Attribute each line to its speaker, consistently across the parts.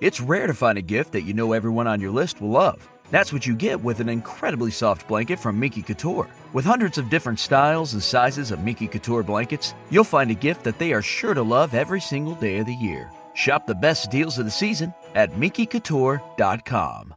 Speaker 1: It's rare to find a gift that you know everyone on your list will love. That's what you get with an incredibly soft blanket from Miki Couture. With hundreds of different styles and sizes of Miki Couture blankets, you'll find a gift that they are sure to love every single day of the year. Shop the best deals of the season at MikiCouture.com.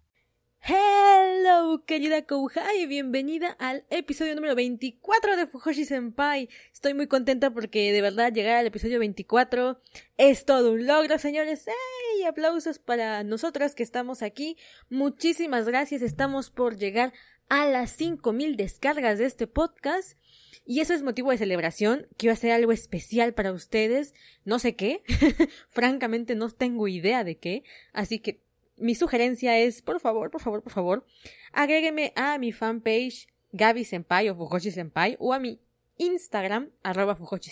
Speaker 2: Querida Kouhai, bienvenida al episodio número 24 de Fujoshi Senpai. Estoy muy contenta porque de verdad llegar al episodio 24 es todo un logro, señores. ¡Ey! Aplausos para nosotras que estamos aquí. Muchísimas gracias. Estamos por llegar a las 5000 descargas de este podcast. Y eso es motivo de celebración. Quiero hacer algo especial para ustedes. No sé qué. Francamente no tengo idea de qué. Así que mi sugerencia es, por favor, por favor, por favor, agrégueme a mi fanpage Gaby Senpai o Fujoshi Senpai o a mi Instagram arroba Fujoshi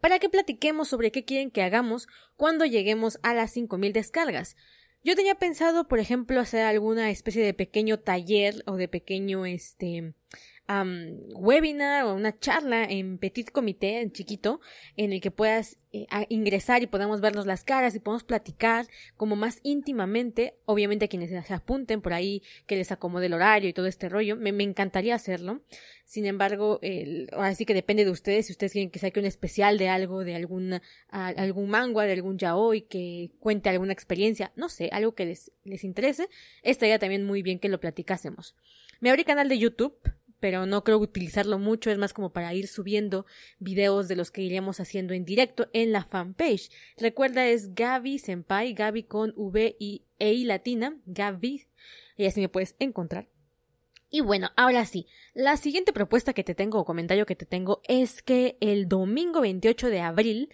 Speaker 2: para que platiquemos sobre qué quieren que hagamos cuando lleguemos a las 5000 descargas. Yo tenía pensado, por ejemplo, hacer alguna especie de pequeño taller o de pequeño este webinar o una charla en petit comité, en chiquito, en el que puedas eh, ingresar y podamos vernos las caras y podamos platicar como más íntimamente, obviamente a quienes se apunten por ahí, que les acomode el horario y todo este rollo, me, encantaría hacerlo. Sin embargo, el, ahora sí que depende de ustedes, si ustedes quieren que saque un especial de algo, de algún manga, de algún yaoi, que cuente alguna experiencia, no sé, algo que les, les interese, estaría también muy bien que lo platicásemos. Me abrí canal de YouTube, pero no creo utilizarlo mucho, es más como para ir subiendo videos de los que iríamos haciendo en directo en la fanpage. Recuerda es Gaby Senpai, Gaby con V y E y latina, Gaby, y así me puedes encontrar. Y bueno, ahora sí, la siguiente propuesta que te tengo o comentario que te tengo es que el domingo 28 de abril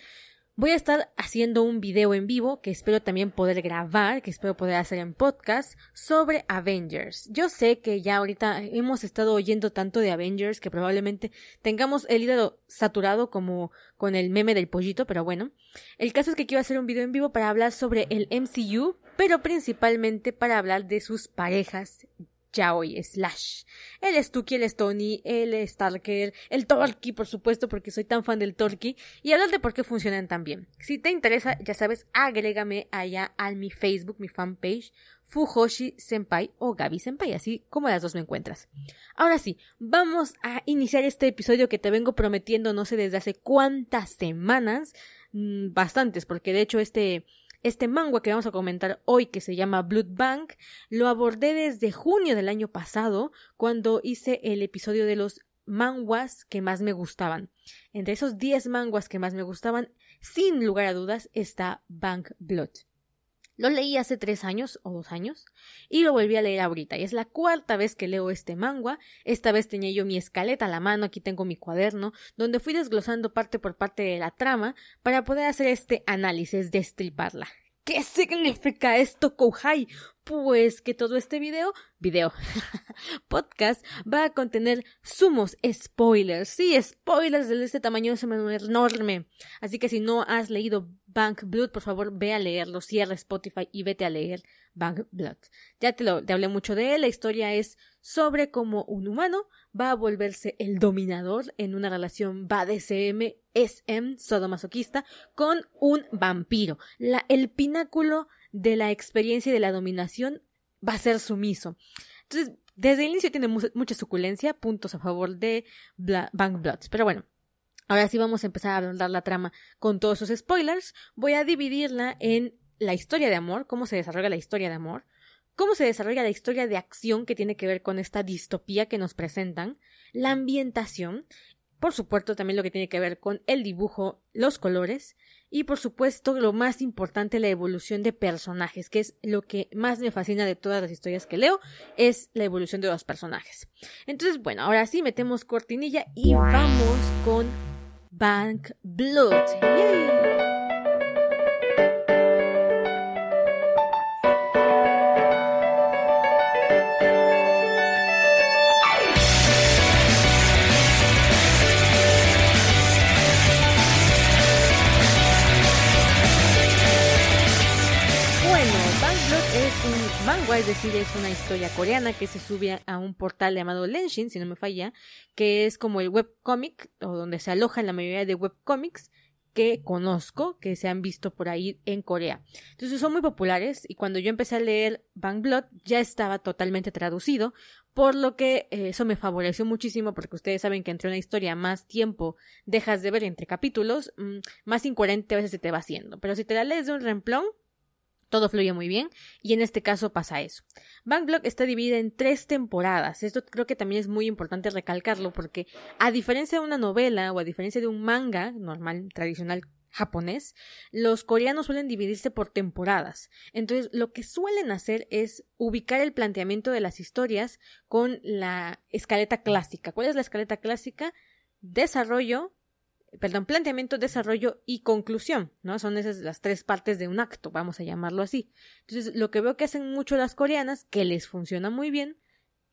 Speaker 2: Voy a estar haciendo un video en vivo que espero también poder grabar, que espero poder hacer en podcast sobre Avengers. Yo sé que ya ahorita hemos estado oyendo tanto de Avengers que probablemente tengamos el hígado saturado como con el meme del pollito, pero bueno. El caso es que quiero hacer un video en vivo para hablar sobre el MCU, pero principalmente para hablar de sus parejas yaoi slash. El es Tuki, el es Tony, el Stalker, el Torki, por supuesto, porque soy tan fan del Torki, y hablar de por qué funcionan tan bien. Si te interesa, ya sabes, agrégame allá a mi Facebook, mi fanpage, Fujoshi Senpai o Gabi Senpai, así como las dos me encuentras. Ahora sí, vamos a iniciar este episodio que te vengo prometiendo no sé desde hace cuántas semanas, mm, bastantes, porque de hecho este este manga que vamos a comentar hoy, que se llama Blood Bank, lo abordé desde junio del año pasado, cuando hice el episodio de los manguas que más me gustaban. Entre esos 10 manguas que más me gustaban, sin lugar a dudas, está Bank Blood. Lo leí hace tres años o dos años y lo volví a leer ahorita. Y es la cuarta vez que leo este manga. Esta vez tenía yo mi escaleta a la mano, aquí tengo mi cuaderno, donde fui desglosando parte por parte de la trama para poder hacer este análisis, destriparla. ¿Qué significa esto, Kouhai? Pues que todo este video, video, podcast, va a contener sumos spoilers. Sí, spoilers de este tamaño es enorme. Así que si no has leído Bank Blood, por favor ve a leerlo, cierra Spotify y vete a leer Bank Blood. Ya te, lo, te hablé mucho de él, la historia es sobre cómo un humano va a volverse el dominador en una relación BDSM, SM, sodomasoquista, con un vampiro. El pináculo de la experiencia y de la dominación va a ser sumiso. Entonces, desde el inicio tiene mucha suculencia, puntos a favor de Bank Bloods. Pero bueno, ahora sí vamos a empezar a hablar la trama con todos esos spoilers. Voy a dividirla en la historia de amor, cómo se desarrolla la historia de amor, cómo se desarrolla la historia de acción que tiene que ver con esta distopía que nos presentan, la ambientación, por supuesto también lo que tiene que ver con el dibujo, los colores y por supuesto lo más importante la evolución de personajes, que es lo que más me fascina de todas las historias que leo, es la evolución de los personajes. Entonces, bueno, ahora sí metemos cortinilla y vamos con Bank Blood. Es decir, es una historia coreana que se sube a un portal llamado Lenshin, si no me falla, que es como el webcomic, o donde se aloja la mayoría de webcomics, que conozco, que se han visto por ahí en Corea. Entonces son muy populares y cuando yo empecé a leer Bang Blood ya estaba totalmente traducido, por lo que eh, eso me favoreció muchísimo porque ustedes saben que entre una historia más tiempo dejas de ver entre capítulos, mm, más incoherente a veces se te va haciendo. Pero si te la lees de un remplón, todo fluye muy bien y en este caso pasa eso. Bang Block está dividida en tres temporadas. Esto creo que también es muy importante recalcarlo porque a diferencia de una novela o a diferencia de un manga normal, tradicional japonés, los coreanos suelen dividirse por temporadas. Entonces, lo que suelen hacer es ubicar el planteamiento de las historias con la escaleta clásica. ¿Cuál es la escaleta clásica? Desarrollo, perdón, planteamiento, desarrollo y conclusión, ¿no? Son esas las tres partes de un acto, vamos a llamarlo así. Entonces, lo que veo que hacen mucho las coreanas, que les funciona muy bien,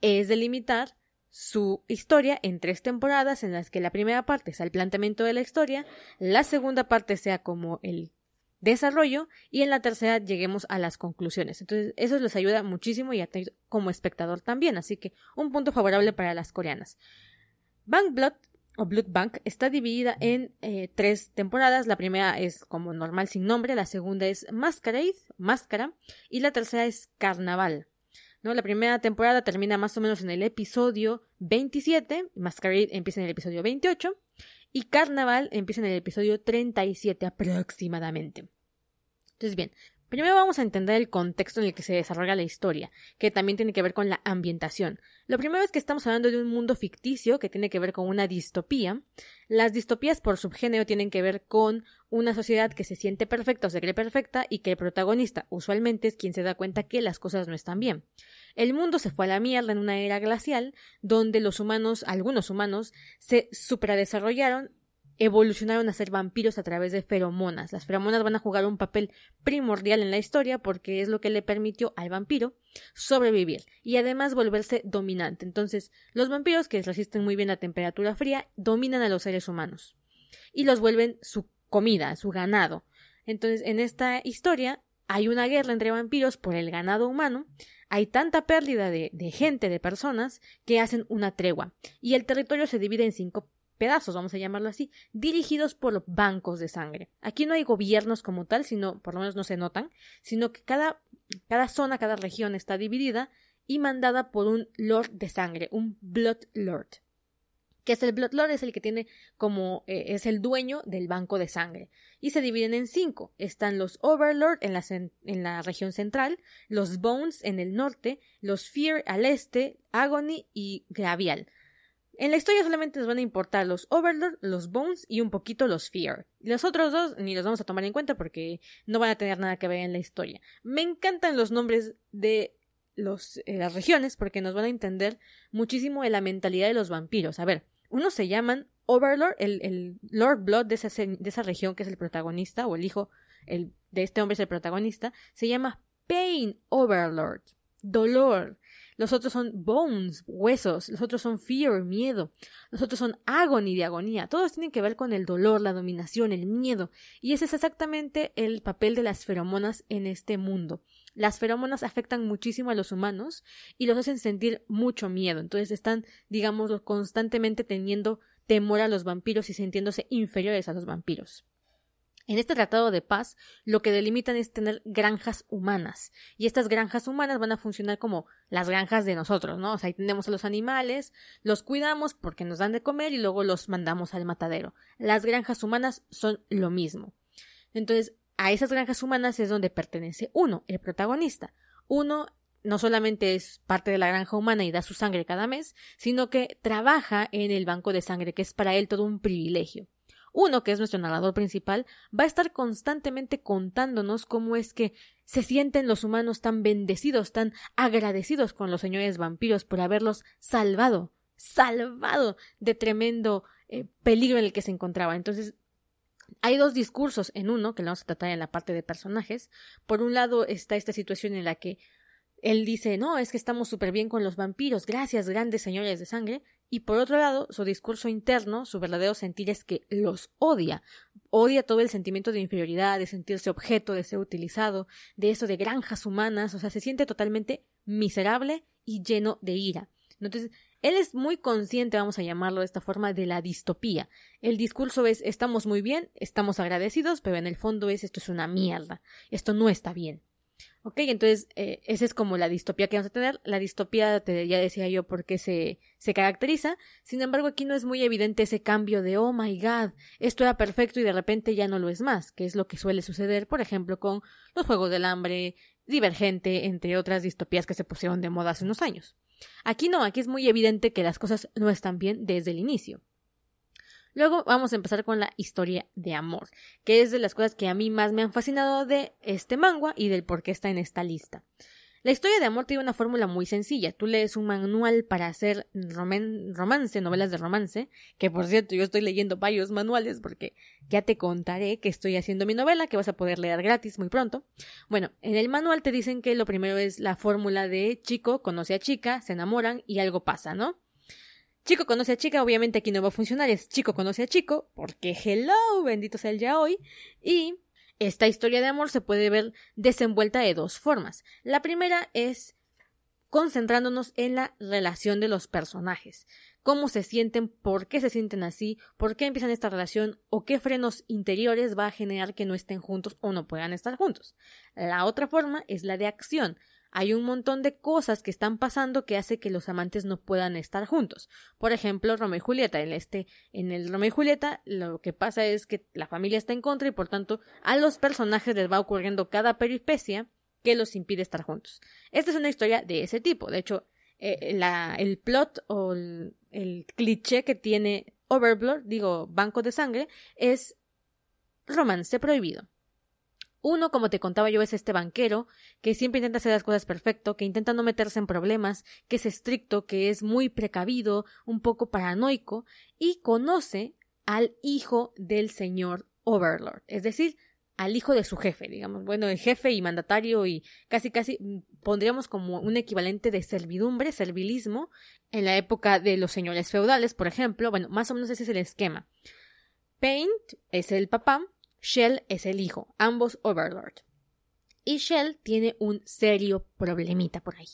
Speaker 2: es delimitar su historia en tres temporadas en las que la primera parte sea el planteamiento de la historia, la segunda parte sea como el desarrollo y en la tercera lleguemos a las conclusiones. Entonces, eso les ayuda muchísimo y a como espectador también, así que un punto favorable para las coreanas. Bank Blood o Blood Bank está dividida en eh, tres temporadas. La primera es como normal sin nombre, la segunda es Masquerade, Máscara, y la tercera es Carnaval. ¿no? La primera temporada termina más o menos en el episodio 27, Masquerade empieza en el episodio 28 y Carnaval empieza en el episodio 37 aproximadamente. Entonces bien, Primero vamos a entender el contexto en el que se desarrolla la historia, que también tiene que ver con la ambientación. Lo primero es que estamos hablando de un mundo ficticio que tiene que ver con una distopía. Las distopías por subgénero tienen que ver con una sociedad que se siente perfecta o se cree perfecta y que el protagonista usualmente es quien se da cuenta que las cosas no están bien. El mundo se fue a la mierda en una era glacial donde los humanos, algunos humanos, se supradesarrollaron evolucionaron a ser vampiros a través de feromonas. Las feromonas van a jugar un papel primordial en la historia porque es lo que le permitió al vampiro sobrevivir y además volverse dominante. Entonces, los vampiros que resisten muy bien a temperatura fría dominan a los seres humanos y los vuelven su comida, su ganado. Entonces, en esta historia hay una guerra entre vampiros por el ganado humano, hay tanta pérdida de, de, gente, de personas, que hacen una tregua, y el territorio se divide en cinco pedazos, vamos a llamarlo así, dirigidos por bancos de sangre. Aquí no hay gobiernos como tal, sino, por lo menos no se notan, sino que cada, cada zona, cada región está dividida y mandada por un lord de sangre, un blood lord. Que es el blood lord, es el que tiene como, eh, es el dueño del banco de sangre. Y se dividen en cinco. Están los overlord en la, en la región central, los bones en el norte, los fear al este, agony y gravial. En la historia solamente nos van a importar los Overlord, los Bones y un poquito los Fear. Los otros dos ni los vamos a tomar en cuenta porque no van a tener nada que ver en la historia. Me encantan los nombres de los, eh, las regiones porque nos van a entender muchísimo de la mentalidad de los vampiros. A ver, unos se llaman Overlord, el, Lord Blood de esa, de esa región que es el protagonista, o el hijo de este hombre es el protagonista, se llama Pain Overlord, dolor. Los otros son bones, huesos. Los otros son fear, miedo. Los otros son agony, de agonía. Todos tienen que ver con el dolor, la dominación, el miedo. Y ese es exactamente el papel de las feromonas en este mundo. Las feromonas afectan muchísimo a los humanos y los hacen sentir mucho miedo. Entonces están, digamos, constantemente teniendo temor a los vampiros y sintiéndose inferiores a los vampiros. En este tratado de paz, lo que delimitan es tener granjas humanas. Y estas granjas humanas van a funcionar como las granjas de nosotros, ¿no? O sea, ahí tenemos a los animales, los cuidamos porque nos dan de comer y luego los mandamos al matadero. Las granjas humanas son lo mismo. Entonces, a esas granjas humanas es donde pertenece uno, el protagonista. Uno no solamente es parte de la granja humana y da su sangre cada mes, sino que trabaja en el banco de sangre, que es para él todo un privilegio. Uno, que es nuestro narrador principal, va a estar constantemente contándonos cómo es que se sienten los humanos tan bendecidos, tan agradecidos con los señores vampiros por haberlos salvado, salvado de tremendo eh, peligro en el que se encontraba. Entonces, hay dos discursos en uno, que lo vamos a tratar en la parte de personajes. Por un lado está esta situación en la que él dice, no, es que estamos súper bien con los vampiros, gracias, grandes señores de sangre. Y por otro lado, su discurso interno, su verdadero sentir es que los odia. Odia todo el sentimiento de inferioridad, de sentirse objeto, de ser utilizado, de eso de granjas humanas, o sea, se siente totalmente miserable y lleno de ira. Entonces, Él es muy consciente, vamos a llamarlo de esta forma, de la distopía. El discurso es estamos muy bien, estamos agradecidos, pero en el fondo es esto es una mierda, esto no está bien. Ok, entonces eh, esa es como la distopía que vamos a tener. La distopía, te, ya decía yo, por qué se, se caracteriza. Sin embargo, aquí no es muy evidente ese cambio de, oh my god, esto era perfecto y de repente ya no lo es más, que es lo que suele suceder, por ejemplo, con los Juegos del Hambre, Divergente, entre otras distopías que se pusieron de moda hace unos años. Aquí no, aquí es muy evidente que las cosas no están bien desde el inicio. Luego vamos a empezar con la historia de amor, que es de las cosas que a mí más me han fascinado de este manga y del por qué está en esta lista. La historia de amor tiene una fórmula muy sencilla. Tú lees un manual para hacer romance, novelas de romance, que por cierto yo estoy leyendo varios manuales porque ya te contaré que estoy haciendo mi novela, que vas a poder leer gratis muy pronto. Bueno, en el manual te dicen que lo primero es la fórmula de chico conoce a chica, se enamoran y algo pasa, ¿no? Chico conoce a chica, obviamente aquí no va a funcionar, es chico conoce a chico, porque hello, bendito sea el ya hoy, y esta historia de amor se puede ver desenvuelta de dos formas. La primera es concentrándonos en la relación de los personajes, cómo se sienten, por qué se sienten así, por qué empiezan esta relación o qué frenos interiores va a generar que no estén juntos o no puedan estar juntos. La otra forma es la de acción, hay un montón de cosas que están pasando que hace que los amantes no puedan estar juntos. Por ejemplo, Romeo y Julieta. En este, en el Romeo y Julieta, lo que pasa es que la familia está en contra y por tanto a los personajes les va ocurriendo cada peripecia que los impide estar juntos. Esta es una historia de ese tipo. De hecho, eh, el plot o el, el cliché que tiene Overlord, digo, Banco de Sangre, es romance prohibido. Uno, como te contaba yo, es este banquero, que siempre intenta hacer las cosas perfecto, que intenta no meterse en problemas, que es estricto, que es muy precavido, un poco paranoico, y conoce al hijo del señor Overlord, es decir, al hijo de su jefe, digamos, bueno, el jefe y mandatario y casi casi mm, pondríamos como un equivalente de servidumbre, servilismo, en la época de los señores feudales, por ejemplo, bueno, más o menos ese es el esquema. Paint es el papá, Shell es el hijo, ambos Overlord. Y Shell tiene un serio problemita por ahí.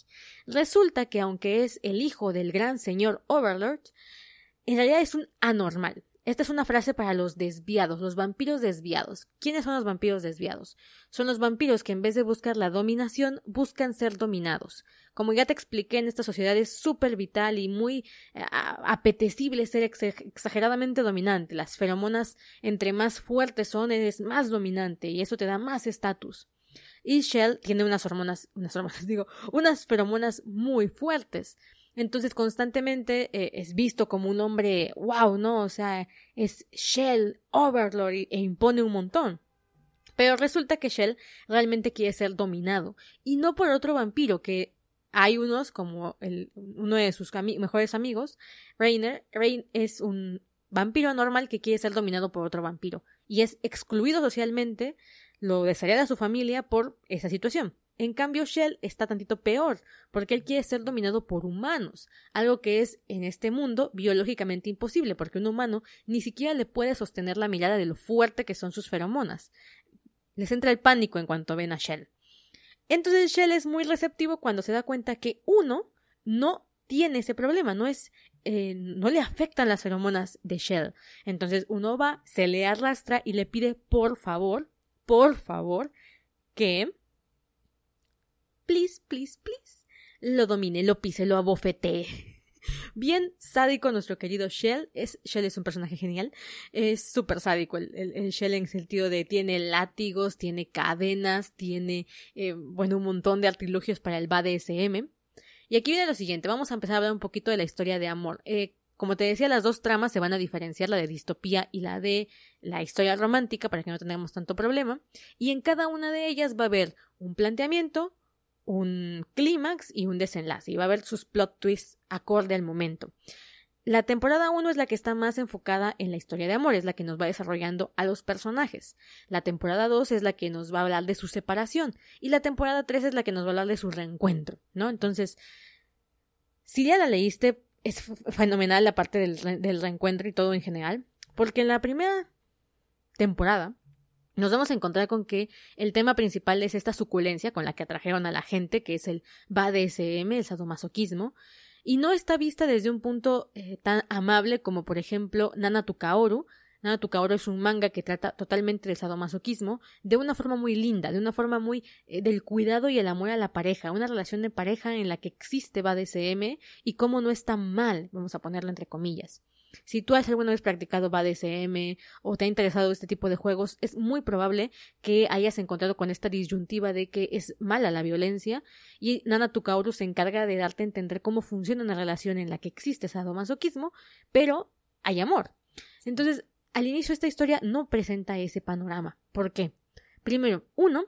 Speaker 2: Resulta que aunque es el hijo del gran señor Overlord, en realidad es un anormal. Esta es una frase para los desviados, los vampiros desviados. ¿Quiénes son los vampiros desviados? Son los vampiros que en vez de buscar la dominación, buscan ser dominados. Como ya te expliqué, en esta sociedad es súper vital y muy eh, apetecible ser exageradamente dominante. Las feromonas, entre más fuertes son, eres más dominante y eso te da más estatus. Y Shell tiene unas hormonas, unas hormonas, digo, unas feromonas muy fuertes. Entonces constantemente eh, es visto como un hombre, wow, ¿no? O sea, es Shell, Overlord e impone un montón. Pero resulta que Shell realmente quiere ser dominado, y no por otro vampiro, que hay unos como uno de sus mejores amigos, Rainer. Rain es un vampiro normal que quiere ser dominado por otro vampiro, y es excluido socialmente, lo desearía de su familia por esa situación. En cambio, Shell está tantito peor, porque él quiere ser dominado por humanos, algo que es en este mundo biológicamente imposible, porque un humano ni siquiera le puede sostener la mirada de lo fuerte que son sus feromonas. Les entra el pánico en cuanto ven a Shell. Entonces Shell es muy receptivo cuando se da cuenta que uno no tiene ese problema, no es eh, no le afectan las feromonas de Shell. Entonces uno va, se le arrastra y le pide por favor, por favor, que please, please, please, lo domine, lo pise, lo abofetee. Bien sádico nuestro querido Shell. Es, Shell es un personaje genial. Es súper sádico el, Shell en el sentido de tiene látigos, tiene cadenas, tiene, eh, bueno, un montón de artilugios para el BDSM. Y aquí viene lo siguiente. Vamos a empezar a hablar un poquito de la historia de amor. Eh, como te decía, las dos tramas se van a diferenciar, la de distopía y la de la historia romántica, para que no tengamos tanto problema. Y en cada una de ellas va a haber un planteamiento, un clímax y un desenlace, y va a haber sus plot twists acorde al momento. La temporada 1 es la que está más enfocada en la historia de amor, es la que nos va desarrollando a los personajes. La temporada 2 es la que nos va a hablar de su separación. Y la temporada 3 es la que nos va a hablar de su reencuentro, ¿no? Entonces, si ya la leíste, es fenomenal la parte del, del reencuentro y todo en general, porque en la primera temporada nos vamos a encontrar con que el tema principal es esta suculencia con la que atrajeron a la gente, que es el BDSM, el sadomasoquismo, y no está vista desde un punto eh, tan amable como por ejemplo Nana Tukaoru. Nana Tukaoru es un manga que trata totalmente del sadomasoquismo de una forma muy linda, de una forma muy eh, del cuidado y el amor a la pareja, una relación de pareja en la que existe BDSM y cómo no está mal, vamos a ponerlo entre comillas. Si tú has alguna vez practicado BDSM o te ha interesado este tipo de juegos, es muy probable que hayas encontrado con esta disyuntiva de que es mala la violencia y Nana Tukauru se encarga de darte a entender cómo funciona una relación en la que existe sadomasoquismo, pero hay amor. Entonces, al inicio esta historia no presenta ese panorama. ¿Por qué? Primero, uno,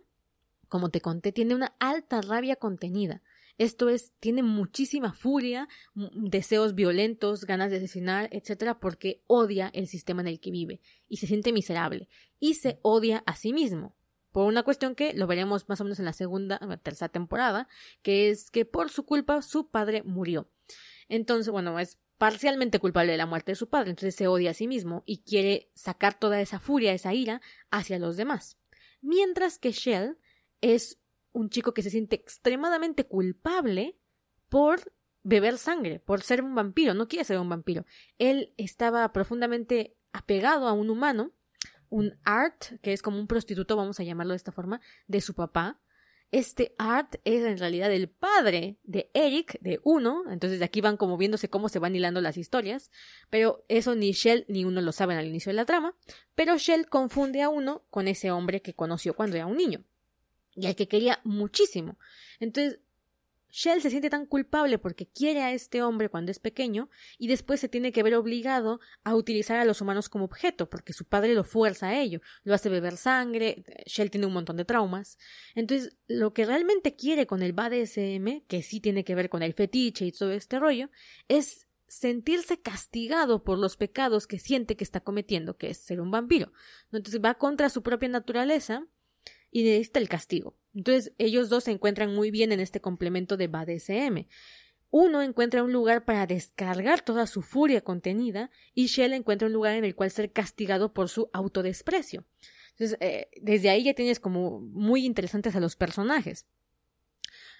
Speaker 2: como te conté, tiene una alta rabia contenida. Esto es, tiene muchísima furia, deseos violentos, ganas de asesinar, etcétera, porque odia el sistema en el que vive y se siente miserable y se odia a sí mismo. Por una cuestión que lo veremos más o menos en la segunda o tercera temporada, que es que por su culpa su padre murió. Entonces, bueno, es parcialmente culpable de la muerte de su padre, entonces se odia a sí mismo y quiere sacar toda esa furia, esa ira hacia los demás. Mientras que Shell es un chico que se siente extremadamente culpable por beber sangre, por ser un vampiro, no quiere ser un vampiro. Él estaba profundamente apegado a un humano, un Art, que es como un prostituto, vamos a llamarlo de esta forma, de su papá. Este Art es en realidad el padre de Eric, de uno, entonces de aquí van como viéndose cómo se van hilando las historias, pero eso ni Shell ni uno lo saben al inicio de la trama, pero Shell confunde a uno con ese hombre que conoció cuando era un niño y al que quería muchísimo. Entonces, Shell se siente tan culpable porque quiere a este hombre cuando es pequeño y después se tiene que ver obligado a utilizar a los humanos como objeto porque su padre lo fuerza a ello, lo hace beber sangre, Shell tiene un montón de traumas. Entonces, lo que realmente quiere con el BDSM, que sí tiene que ver con el fetiche y todo este rollo, es sentirse castigado por los pecados que siente que está cometiendo, que es ser un vampiro. Entonces va contra su propia naturaleza y necesita el castigo. Entonces ellos dos se encuentran muy bien en este complemento de BDSM. Uno encuentra un lugar para descargar toda su furia contenida y Shell encuentra un lugar en el cual ser castigado por su autodesprecio. Entonces, eh, desde ahí ya tienes como muy interesantes a los personajes.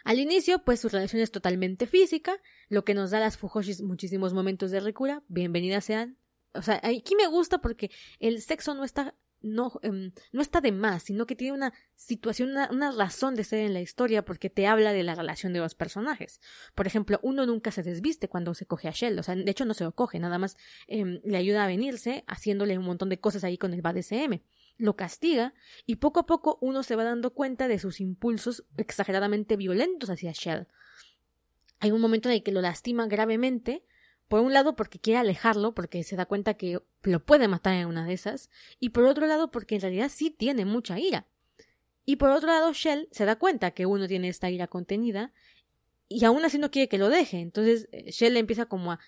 Speaker 2: Al inicio, pues su relación es totalmente física, lo que nos da a las Fujoshis muchísimos momentos de recura. Bienvenidas sean. O sea, aquí me gusta porque el sexo no está no, em, no está de más, sino que tiene una situación, una, razón de ser en la historia porque te habla de la relación de los personajes. Por ejemplo, uno nunca se desviste cuando se coge a Shell, o sea, de hecho no se lo coge, nada más em, le ayuda a venirse haciéndole un montón de cosas ahí con el BDSM. Lo castiga y poco a poco uno se va dando cuenta de sus impulsos exageradamente violentos hacia Shell. Hay un momento en el que lo lastima gravemente por un lado porque quiere alejarlo, porque se da cuenta que lo puede matar en una de esas, y por otro lado porque en realidad sí tiene mucha ira. Y por otro lado Shell se da cuenta que uno tiene esta ira contenida y aún así no quiere que lo deje. Entonces eh, Shell empieza como a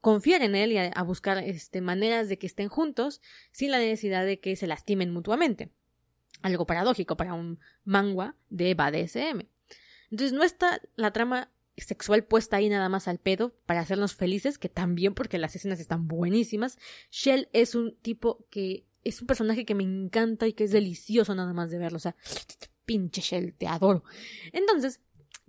Speaker 2: confiar en él y a, buscar este, maneras de que estén juntos sin la necesidad de que se lastimen mutuamente. Algo paradójico para un manga de BDSM. Entonces no está la trama sexual puesta ahí nada más al pedo para hacernos felices, que también porque las escenas están buenísimas. Shell es un tipo que es un personaje que me encanta y que es delicioso nada más de verlo. O sea, pinche Shell, te adoro. Entonces,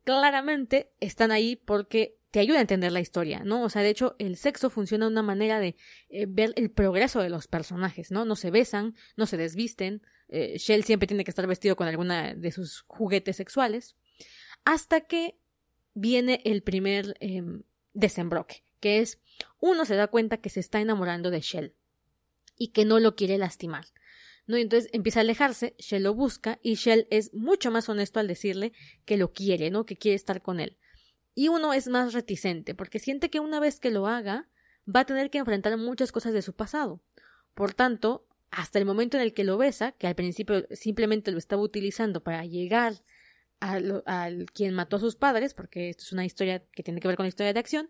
Speaker 2: claramente están ahí porque te ayuda a entender la historia, ¿no? O sea, de hecho, el sexo funciona de una manera de eh, ver el progreso de los personajes, ¿no? No se besan, no se desvisten. Eh, Shell siempre tiene que estar vestido con alguna de sus juguetes sexuales. Hasta que viene el primer em, desembroque, que es uno se da cuenta que se está enamorando de Shell y que no lo quiere lastimar. ¿no? Entonces empieza a alejarse, Shell lo busca y Shell es mucho más honesto al decirle que lo quiere, ¿no? Que quiere estar con él. Y uno es más reticente, porque siente que una vez que lo haga, va a tener que enfrentar muchas cosas de su pasado. Por tanto, hasta el momento en el que lo besa, que al principio simplemente lo estaba utilizando para llegar al, quien mató a sus padres, porque esto es una historia que tiene que ver con la historia de acción,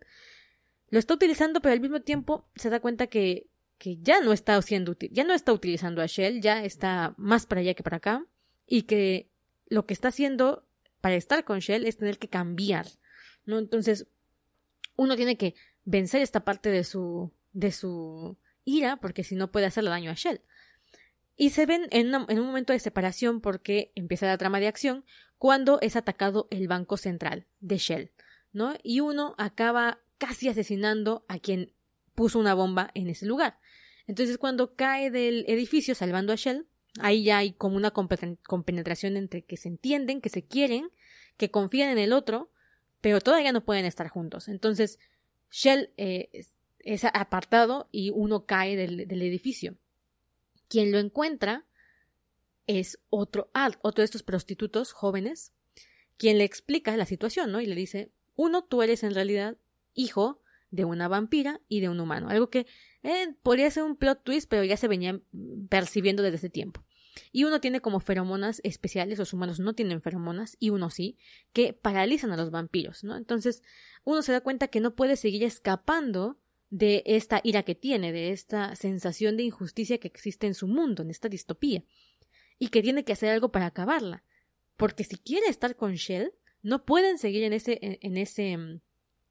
Speaker 2: lo está utilizando, pero al mismo tiempo se da cuenta que, que ya no está haciendo, ya no está utilizando a Shell, ya está más para allá que para acá, y que lo que está haciendo para estar con Shell es tener que cambiar, ¿no? Entonces, uno tiene que vencer esta parte de su, de su ira, porque si no puede hacerle daño a Shell. Y se ven en, un momento de separación porque empieza la trama de acción cuando es atacado el banco central de Shell, ¿no? Y uno acaba casi asesinando a quien puso una bomba en ese lugar. Entonces cuando cae del edificio salvando a Shell, ahí ya hay como una compenetración entre que se entienden, que se quieren, que confían en el otro, pero todavía no pueden estar juntos. Entonces Shell eh, es apartado y uno cae del, edificio. Quien lo encuentra es otro, otro de estos prostitutos jóvenes, quien le explica la situación, ¿no? Y le dice, uno, tú eres en realidad hijo de una vampira y de un humano. Algo que eh, podría ser un plot twist, pero ya se venía percibiendo desde ese tiempo. Y uno tiene como feromonas especiales, los humanos no tienen feromonas, y uno sí, que paralizan a los vampiros, ¿no? Entonces, uno se da cuenta que no puede seguir escapando de esta ira que tiene, de esta sensación de injusticia que existe en su mundo, en esta distopía, y que tiene que hacer algo para acabarla. Porque si quiere estar con Shell, no pueden seguir en ese, en, ese, en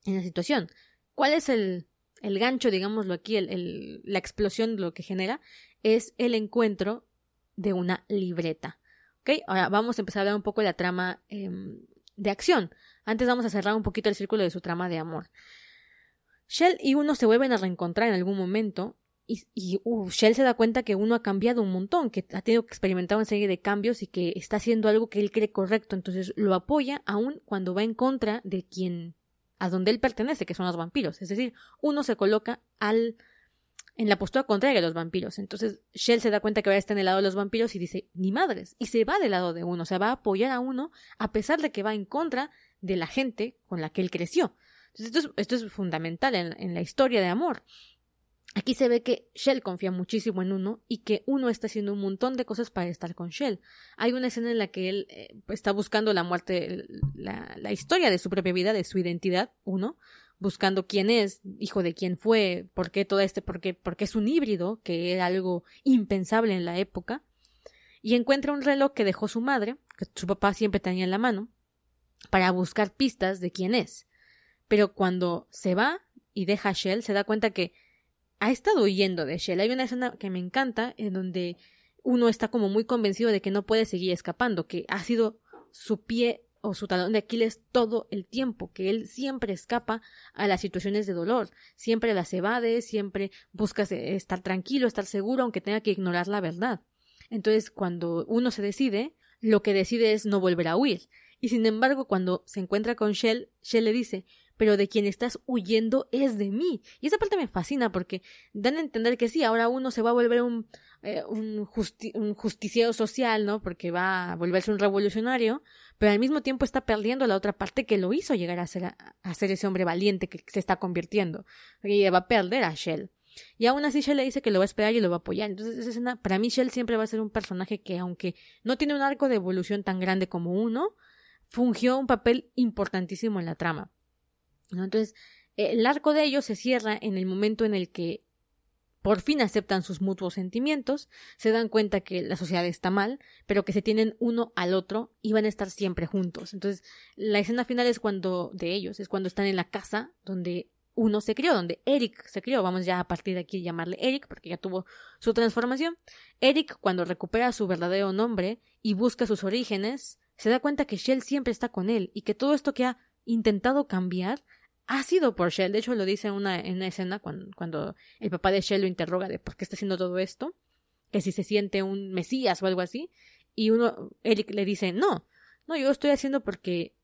Speaker 2: la situación. ¿Cuál es el, el gancho, digámoslo aquí, el, la explosión lo que genera? Es el encuentro de una libreta. ¿Ok? Ahora vamos a empezar a hablar un poco de la trama em, de acción. Antes vamos a cerrar un poquito el círculo de su trama de amor. Shell y uno se vuelven a reencontrar en algún momento y, uh, Shell se da cuenta que uno ha cambiado un montón, que ha tenido que experimentar una serie de cambios y que está haciendo algo que él cree correcto, entonces lo apoya aún cuando va en contra de quien a donde él pertenece, que son los vampiros. Es decir, uno se coloca al en la postura contraria de los vampiros. Entonces Shell se da cuenta que va a estar en el lado de los vampiros y dice, ni madres, y se va del lado de uno, o sea, va a apoyar a uno a pesar de que va en contra de la gente con la que él creció. Entonces esto es, fundamental en, la historia de amor. Aquí se ve que Shell confía muchísimo en uno y que uno está haciendo un montón de cosas para estar con Shell. Hay una escena en la que él eh, está buscando la muerte, la, historia de su propia vida, de su identidad, uno, buscando quién es, hijo de quién fue, por qué todo este, por qué, es un híbrido, que era algo impensable en la época, y encuentra un reloj que dejó su madre, que su papá siempre tenía en la mano, para buscar pistas de quién es. Pero cuando se va y deja a Shell, se da cuenta que ha estado huyendo de Shell. Hay una escena que me encanta en donde uno está como muy convencido de que no puede seguir escapando, que ha sido su pie o su talón de Aquiles todo el tiempo, que él siempre escapa a las situaciones de dolor, siempre las evade, siempre busca estar tranquilo, estar seguro, aunque tenga que ignorar la verdad. Entonces, cuando uno se decide, lo que decide es no volver a huir. Y sin embargo, cuando se encuentra con Shell, Shell le dice pero de quien estás huyendo es de mí. Y esa parte me fascina porque dan a entender que sí, ahora uno se va a volver un, eh, un, justiciero social, ¿no? Porque va a volverse un revolucionario, pero al mismo tiempo está perdiendo la otra parte que lo hizo llegar a ser, a, ser ese hombre valiente que se está convirtiendo. Y va a perder a Shell. Y aún así Shell le dice que lo va a esperar y lo va a apoyar. Entonces, esa escena, para mí Shell siempre va a ser un personaje que, aunque no tiene un arco de evolución tan grande como uno, fungió un papel importantísimo en la trama. Entonces, el arco de ellos se cierra en el momento en el que por fin aceptan sus mutuos sentimientos, se dan cuenta que la sociedad está mal, pero que se tienen uno al otro y van a estar siempre juntos. Entonces, la escena final es cuando, de ellos, es cuando están en la casa donde uno se crió, donde Eric se crió. Vamos ya a partir de aquí llamarle Eric, porque ya tuvo su transformación. Eric, cuando recupera su verdadero nombre y busca sus orígenes, se da cuenta que Shell siempre está con él y que todo esto que ha intentado cambiar ha sido por Shell. De hecho, lo dice en una, en escena cuando, cuando, el papá de Shell lo interroga de por qué está haciendo todo esto, que si se siente un mesías o algo así. Y uno, Eric le dice, no, no, yo estoy haciendo porque,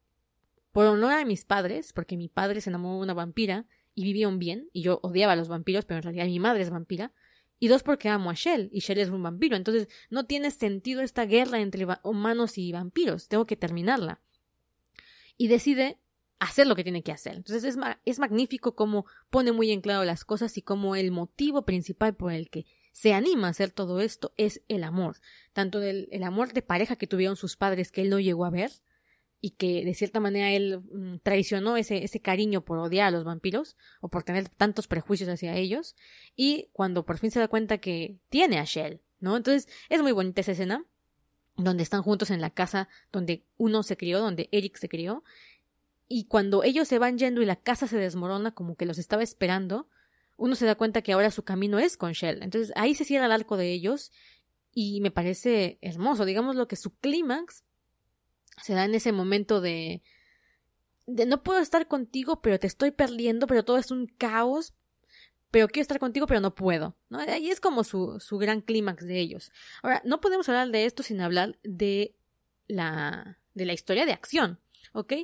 Speaker 2: por honor a mis padres, porque mi padre se enamoró de una vampira y vivieron bien, y yo odiaba a los vampiros, pero en realidad mi madre es vampira. Y dos, porque amo a Shell, y Shell es un vampiro. Entonces, no tiene sentido esta guerra entre humanos y vampiros. Tengo que terminarla. Y decide hacer lo que tiene que hacer. Entonces es, es magnífico cómo pone muy en claro las cosas y cómo el motivo principal por el que se anima a hacer todo esto es el amor. Tanto del el amor de pareja que tuvieron sus padres que él no llegó a ver y que de cierta manera él mm, traicionó ese, ese cariño por odiar a los vampiros o por tener tantos prejuicios hacia ellos y cuando por fin se da cuenta que tiene a Shell, ¿no? Entonces es muy bonita esa escena donde están juntos en la casa donde uno se crió, donde Eric se crió y cuando ellos se van yendo y la casa se desmorona como que los estaba esperando, uno se da cuenta que ahora su camino es con Shell. Entonces ahí se cierra el arco de ellos y me parece hermoso. Digamos lo que su clímax se da en ese momento de de no puedo estar contigo, pero te estoy perdiendo, pero todo es un caos, pero quiero estar contigo, pero no puedo. ¿no? Ahí es como su, su gran clímax de ellos. Ahora, no podemos hablar de esto sin hablar de la, de la historia de acción, ¿ok?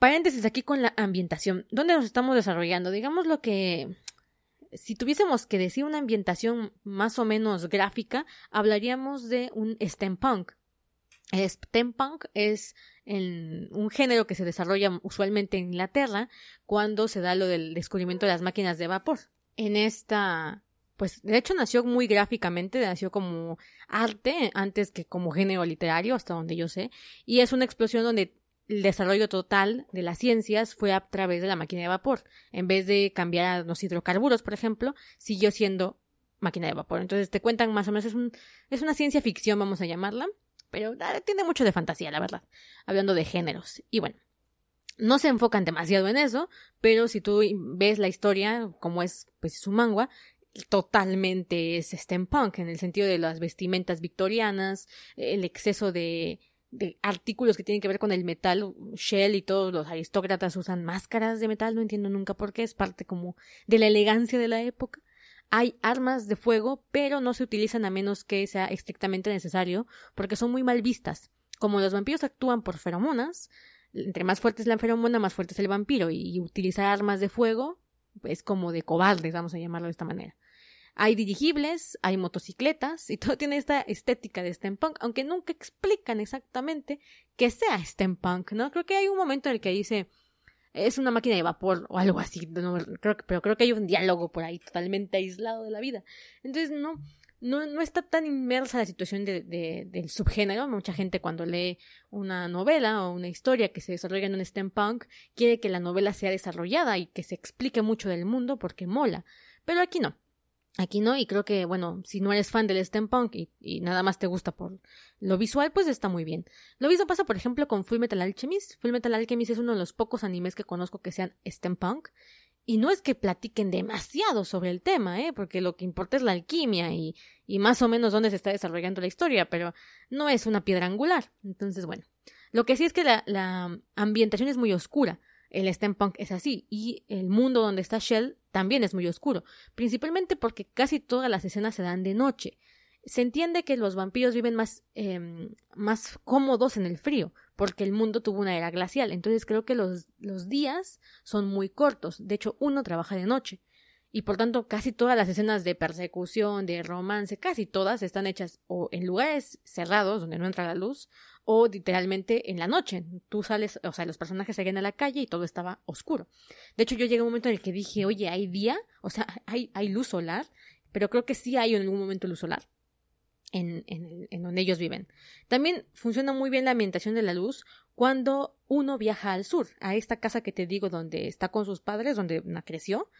Speaker 2: Paréntesis aquí con la ambientación. ¿Dónde nos estamos desarrollando? Digamos lo que si tuviésemos que decir una ambientación más o menos gráfica, hablaríamos de un steampunk. El steampunk es un género que se desarrolla usualmente en Inglaterra cuando se da lo del descubrimiento de las máquinas de vapor. En esta, pues de hecho nació muy gráficamente, nació como arte antes que como género literario, hasta donde yo sé, y es una explosión donde el desarrollo total de las ciencias fue a través de la máquina de vapor. En vez de cambiar a los hidrocarburos, por ejemplo, siguió siendo máquina de vapor. Entonces te cuentan más o menos, es, un, es una ciencia ficción, vamos a llamarla, pero ah, tiene mucho de fantasía, la verdad, hablando de géneros. Y bueno, no se enfocan demasiado en eso, pero si tú ves la historia, como es pues su manga, totalmente es steampunk, en el sentido de las vestimentas victorianas, el exceso de de artículos que tienen que ver con el metal, Shell y todos los aristócratas usan máscaras de metal, no entiendo nunca por qué, es parte como de la elegancia de la época. Hay armas de fuego, pero no se utilizan a menos que sea estrictamente necesario, porque son muy mal vistas. Como los vampiros actúan por feromonas, entre más fuerte es la feromona, más fuerte es el vampiro, y utilizar armas de fuego es como de cobardes, vamos a llamarlo de esta manera. Hay dirigibles, hay motocicletas y todo tiene esta estética de steampunk, aunque nunca explican exactamente que sea steampunk, ¿no? Creo que hay un momento en el que dice es una máquina de vapor o algo así, creo pero creo que hay un diálogo por ahí totalmente aislado de la vida. Entonces no, no, no está tan inmersa la situación de, de, del subgénero. Mucha gente cuando lee una novela o una historia que se desarrolla en un steampunk quiere que la novela sea desarrollada y que se explique mucho del mundo porque mola. Pero aquí no. Aquí no, y creo que, bueno, si no eres fan del steampunk y, y, nada más te gusta por lo visual, pues está muy bien. Lo mismo pasa, por ejemplo, con Full Metal Alchemist. Full Metal Alchemist es uno de los pocos animes que conozco que sean steampunk. Y no es que platiquen demasiado sobre el tema, ¿eh? Porque lo que importa es la alquimia y, y más o menos dónde se está desarrollando la historia, pero no es una piedra angular. Entonces, bueno. Lo que sí es que la, la ambientación es muy oscura. El steampunk es así. Y el mundo donde está Shell también es muy oscuro, principalmente porque casi todas las escenas se dan de noche. Se entiende que los vampiros viven más, eh, más cómodos en el frío, porque el mundo tuvo una era glacial, entonces creo que los, los días son muy cortos, de hecho uno trabaja de noche, y por tanto casi todas las escenas de persecución, de romance, casi todas están hechas o en lugares cerrados donde no entra la luz o literalmente en la noche. Tú sales, o sea, los personajes salían a la calle y todo estaba oscuro. De hecho, yo llegué a un momento en el que dije, oye, ¿hay día? O sea, ¿hay, hay luz solar? Pero creo que sí hay en algún momento luz solar. En, en, en donde ellos viven. También funciona muy bien la ambientación de la luz cuando uno viaja al sur, a esta casa que te digo donde está con sus padres, donde creció,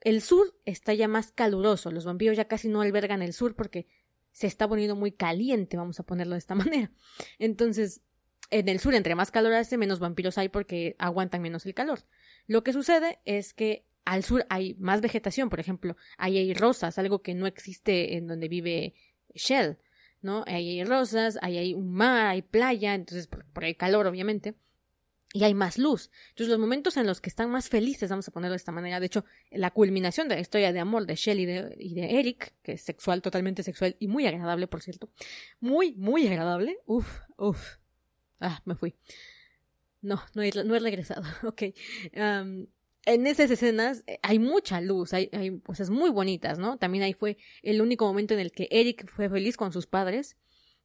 Speaker 2: el sur está ya más caluroso, los vampiros ya casi no albergan el sur porque se está poniendo muy caliente, vamos a ponerlo de esta manera. Entonces, en el sur, entre más calor hace, menos vampiros hay porque aguantan menos el calor. Lo que sucede es que al sur hay más vegetación, por ejemplo, ahí hay rosas, algo que no existe en donde vive Shell, ¿no? Ahí hay rosas, ahí hay un mar, hay playa, entonces por el calor, obviamente y hay más luz. Entonces, los momentos en los que están más felices, vamos a ponerlo de esta manera, de hecho, la culminación de la historia de amor de Shelley y de, Eric, que es sexual, totalmente sexual y muy agradable, por cierto, muy, muy agradable, uf, uf, ah, me fui. No, no he, no he regresado, ok. en esas escenas eh, hay mucha luz, hay, hay cosas muy bonitas, ¿no? También ahí fue el único momento en el que Eric fue feliz con sus padres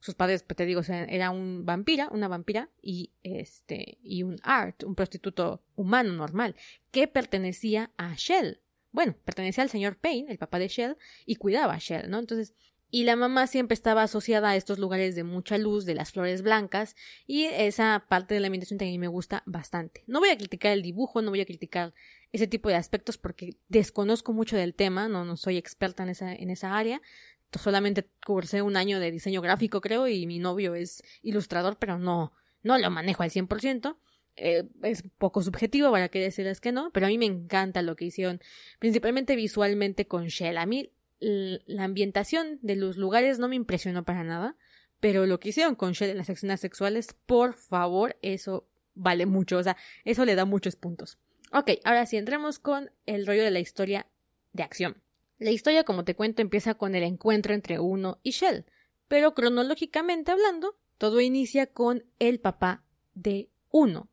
Speaker 2: sus padres, pues te digo, era un vampira, una vampira y este y un art, un prostituto humano normal que pertenecía a Shell. Bueno, pertenecía al señor Payne, el papá de Shell, y cuidaba a Shell, ¿no? Entonces, y la mamá siempre estaba asociada a estos lugares de mucha luz, de las flores blancas, y esa parte de la ambientación también me gusta bastante. No voy a criticar el dibujo, no voy a criticar ese tipo de aspectos porque desconozco mucho del tema, no, no soy experta en esa, en esa área, solamente cursé un año de diseño gráfico, creo, y mi novio es ilustrador, pero no, no lo manejo al 100%. Eh, es poco subjetivo, para que decirles que no, pero a mí me encanta lo que hicieron, principalmente visualmente con Shell. A mí la ambientación de los lugares no me impresionó para nada, pero lo que hicieron con Shell en las escenas sexuales, por favor, eso vale mucho, o sea, eso le da muchos puntos. Ok, ahora sí, entremos con el rollo de la historia de acción. La historia, como te cuento, empieza con el encuentro entre Uno y Shell, pero cronológicamente hablando, todo inicia con el papá de Uno,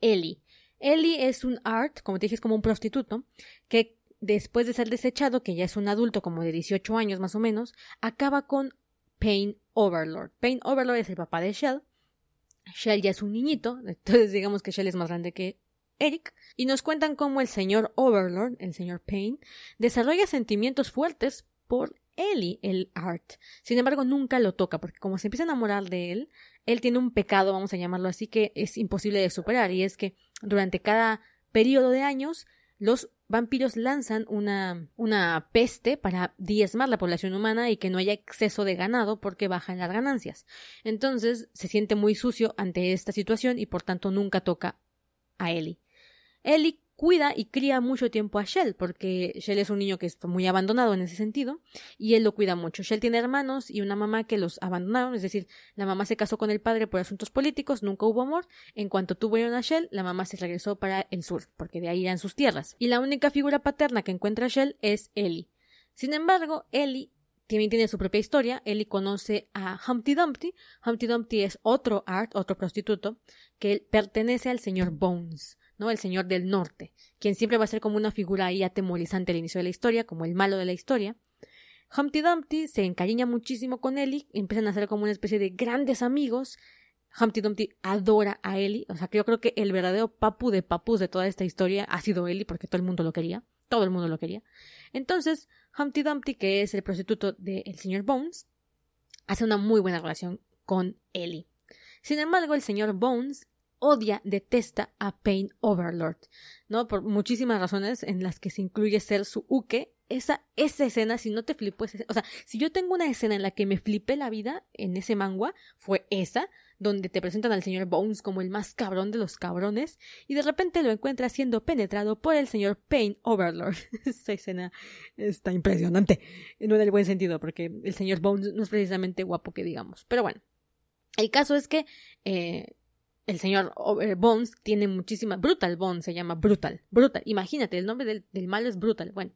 Speaker 2: Ellie. Ellie es un art, como te dije, es como un prostituto, que después de ser desechado, que ya es un adulto como de 18 años más o menos, acaba con Pain Overlord. Pain Overlord es el papá de Shell. Shell ya es un niñito, entonces digamos que Shell es más grande que Eric, y nos cuentan cómo el señor Overlord, el señor Pain, desarrolla sentimientos fuertes por Ellie, el Art. Sin embargo, nunca lo toca, porque como se empieza a enamorar de él, él tiene un pecado, vamos a llamarlo así, que es imposible de superar, y es que durante cada periodo de años, los vampiros lanzan una, una peste para diezmar la población humana y que no haya exceso de ganado porque bajan las ganancias. Entonces se siente muy sucio ante esta situación y por tanto nunca toca a Ellie. Ellie cuida y cría mucho tiempo a Shell, porque Shell es un niño que está muy abandonado en ese sentido, y él lo cuida mucho. Shell tiene hermanos y una mamá que los abandonaron, es decir, la mamá se casó con el padre por asuntos políticos, nunca hubo amor. En cuanto tuvieron a Shell, la mamá se regresó para el sur, porque de ahí eran sus tierras. Y la única figura paterna que encuentra Shell es Ellie. Sin embargo, Ellie también tiene su propia historia. Ellie conoce a Humpty Dumpty. Humpty Dumpty es otro art, otro prostituto, que pertenece al señor Bones. El señor del norte, quien siempre va a ser como una figura ahí atemorizante al inicio de la historia, como el malo de la historia. Humpty Dumpty se encariña muchísimo con Ellie, empiezan a ser como una especie de grandes amigos. Humpty Dumpty adora a Ellie, o sea que yo creo que el verdadero papu de papus de toda esta historia ha sido Ellie, porque todo el mundo lo quería, todo el mundo lo quería. Entonces, Humpty Dumpty, que es el prostituto del señor Bones, hace una muy buena relación con Ellie. Sin embargo, el señor Bones odia, detesta a Pain Overlord, ¿no? Por muchísimas razones en las que se incluye ser su uke. Esa, esa escena, si no te flipó o sea, si yo tengo una escena en la que me flipé la vida en ese manga, fue esa, donde te presentan al señor Bones como el más cabrón de los cabrones, y de repente lo encuentras siendo penetrado por el señor Pain Overlord. esa escena está impresionante, no en el buen sentido, porque el señor Bones no es precisamente guapo que digamos. Pero bueno, el caso es que eh, el señor eh, Bones tiene muchísima. Brutal Bones se llama Brutal. Brutal. Imagínate, el nombre del, del, malo es Brutal. Bueno,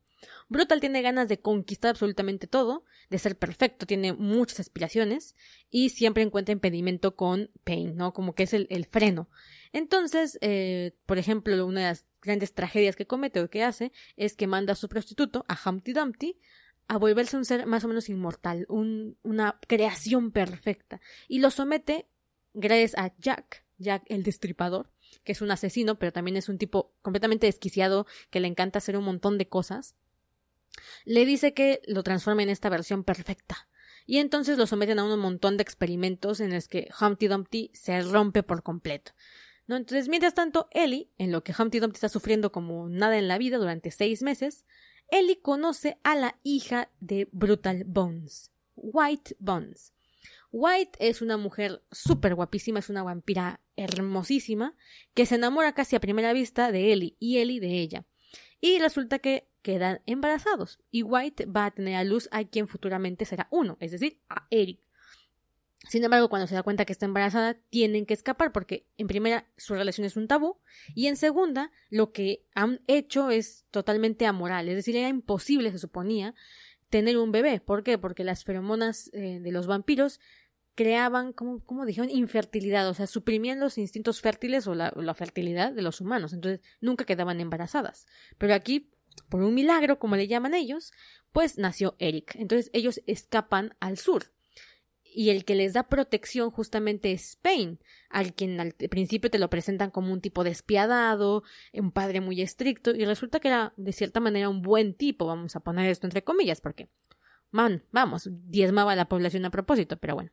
Speaker 2: Brutal tiene ganas de conquistar absolutamente todo, de ser perfecto, tiene muchas aspiraciones y siempre encuentra impedimento con Pain, ¿no? Como que es el, el freno. Entonces, eh, por ejemplo, una de las grandes tragedias que comete o que hace es que manda a su prostituto, a Humpty Dumpty, a volverse un ser más o menos inmortal, un, una creación perfecta, y lo somete gracias a Jack, Jack el Destripador, que es un asesino, pero también es un tipo completamente desquiciado que le encanta hacer un montón de cosas, le dice que lo transforme en esta versión perfecta. Y entonces lo someten a un montón de experimentos en los que Humpty Dumpty se rompe por completo. ¿No? Entonces, mientras tanto, Ellie, en lo que Humpty Dumpty está sufriendo como nada en la vida durante seis meses, Ellie conoce a la hija de Brutal Bones, White Bones. White es una mujer súper guapísima, es una vampira hermosísima, que se enamora casi a primera vista de Ellie y Ellie de ella. Y resulta que quedan embarazados, y White va a tener a luz a quien futuramente será uno, es decir, a Eric. Sin embargo, cuando se da cuenta que está embarazada, tienen que escapar porque, en primera, su relación es un tabú y, en segunda, lo que han hecho es totalmente amoral. Es decir, era imposible, se suponía, tener un bebé. ¿Por qué? Porque las feromonas eh, de los vampiros creaban, como, como dijeron, infertilidad, o sea, suprimían los instintos fértiles o la, la, fertilidad de los humanos, entonces nunca quedaban embarazadas. Pero aquí, por un milagro, como le llaman ellos, pues nació Eric. Entonces ellos escapan al sur. Y el que les da protección justamente es Spain, al quien al principio te lo presentan como un tipo despiadado, un padre muy estricto, y resulta que era de cierta manera un buen tipo, vamos a poner esto entre comillas, porque, man, vamos, diezmaba la población a propósito, pero bueno.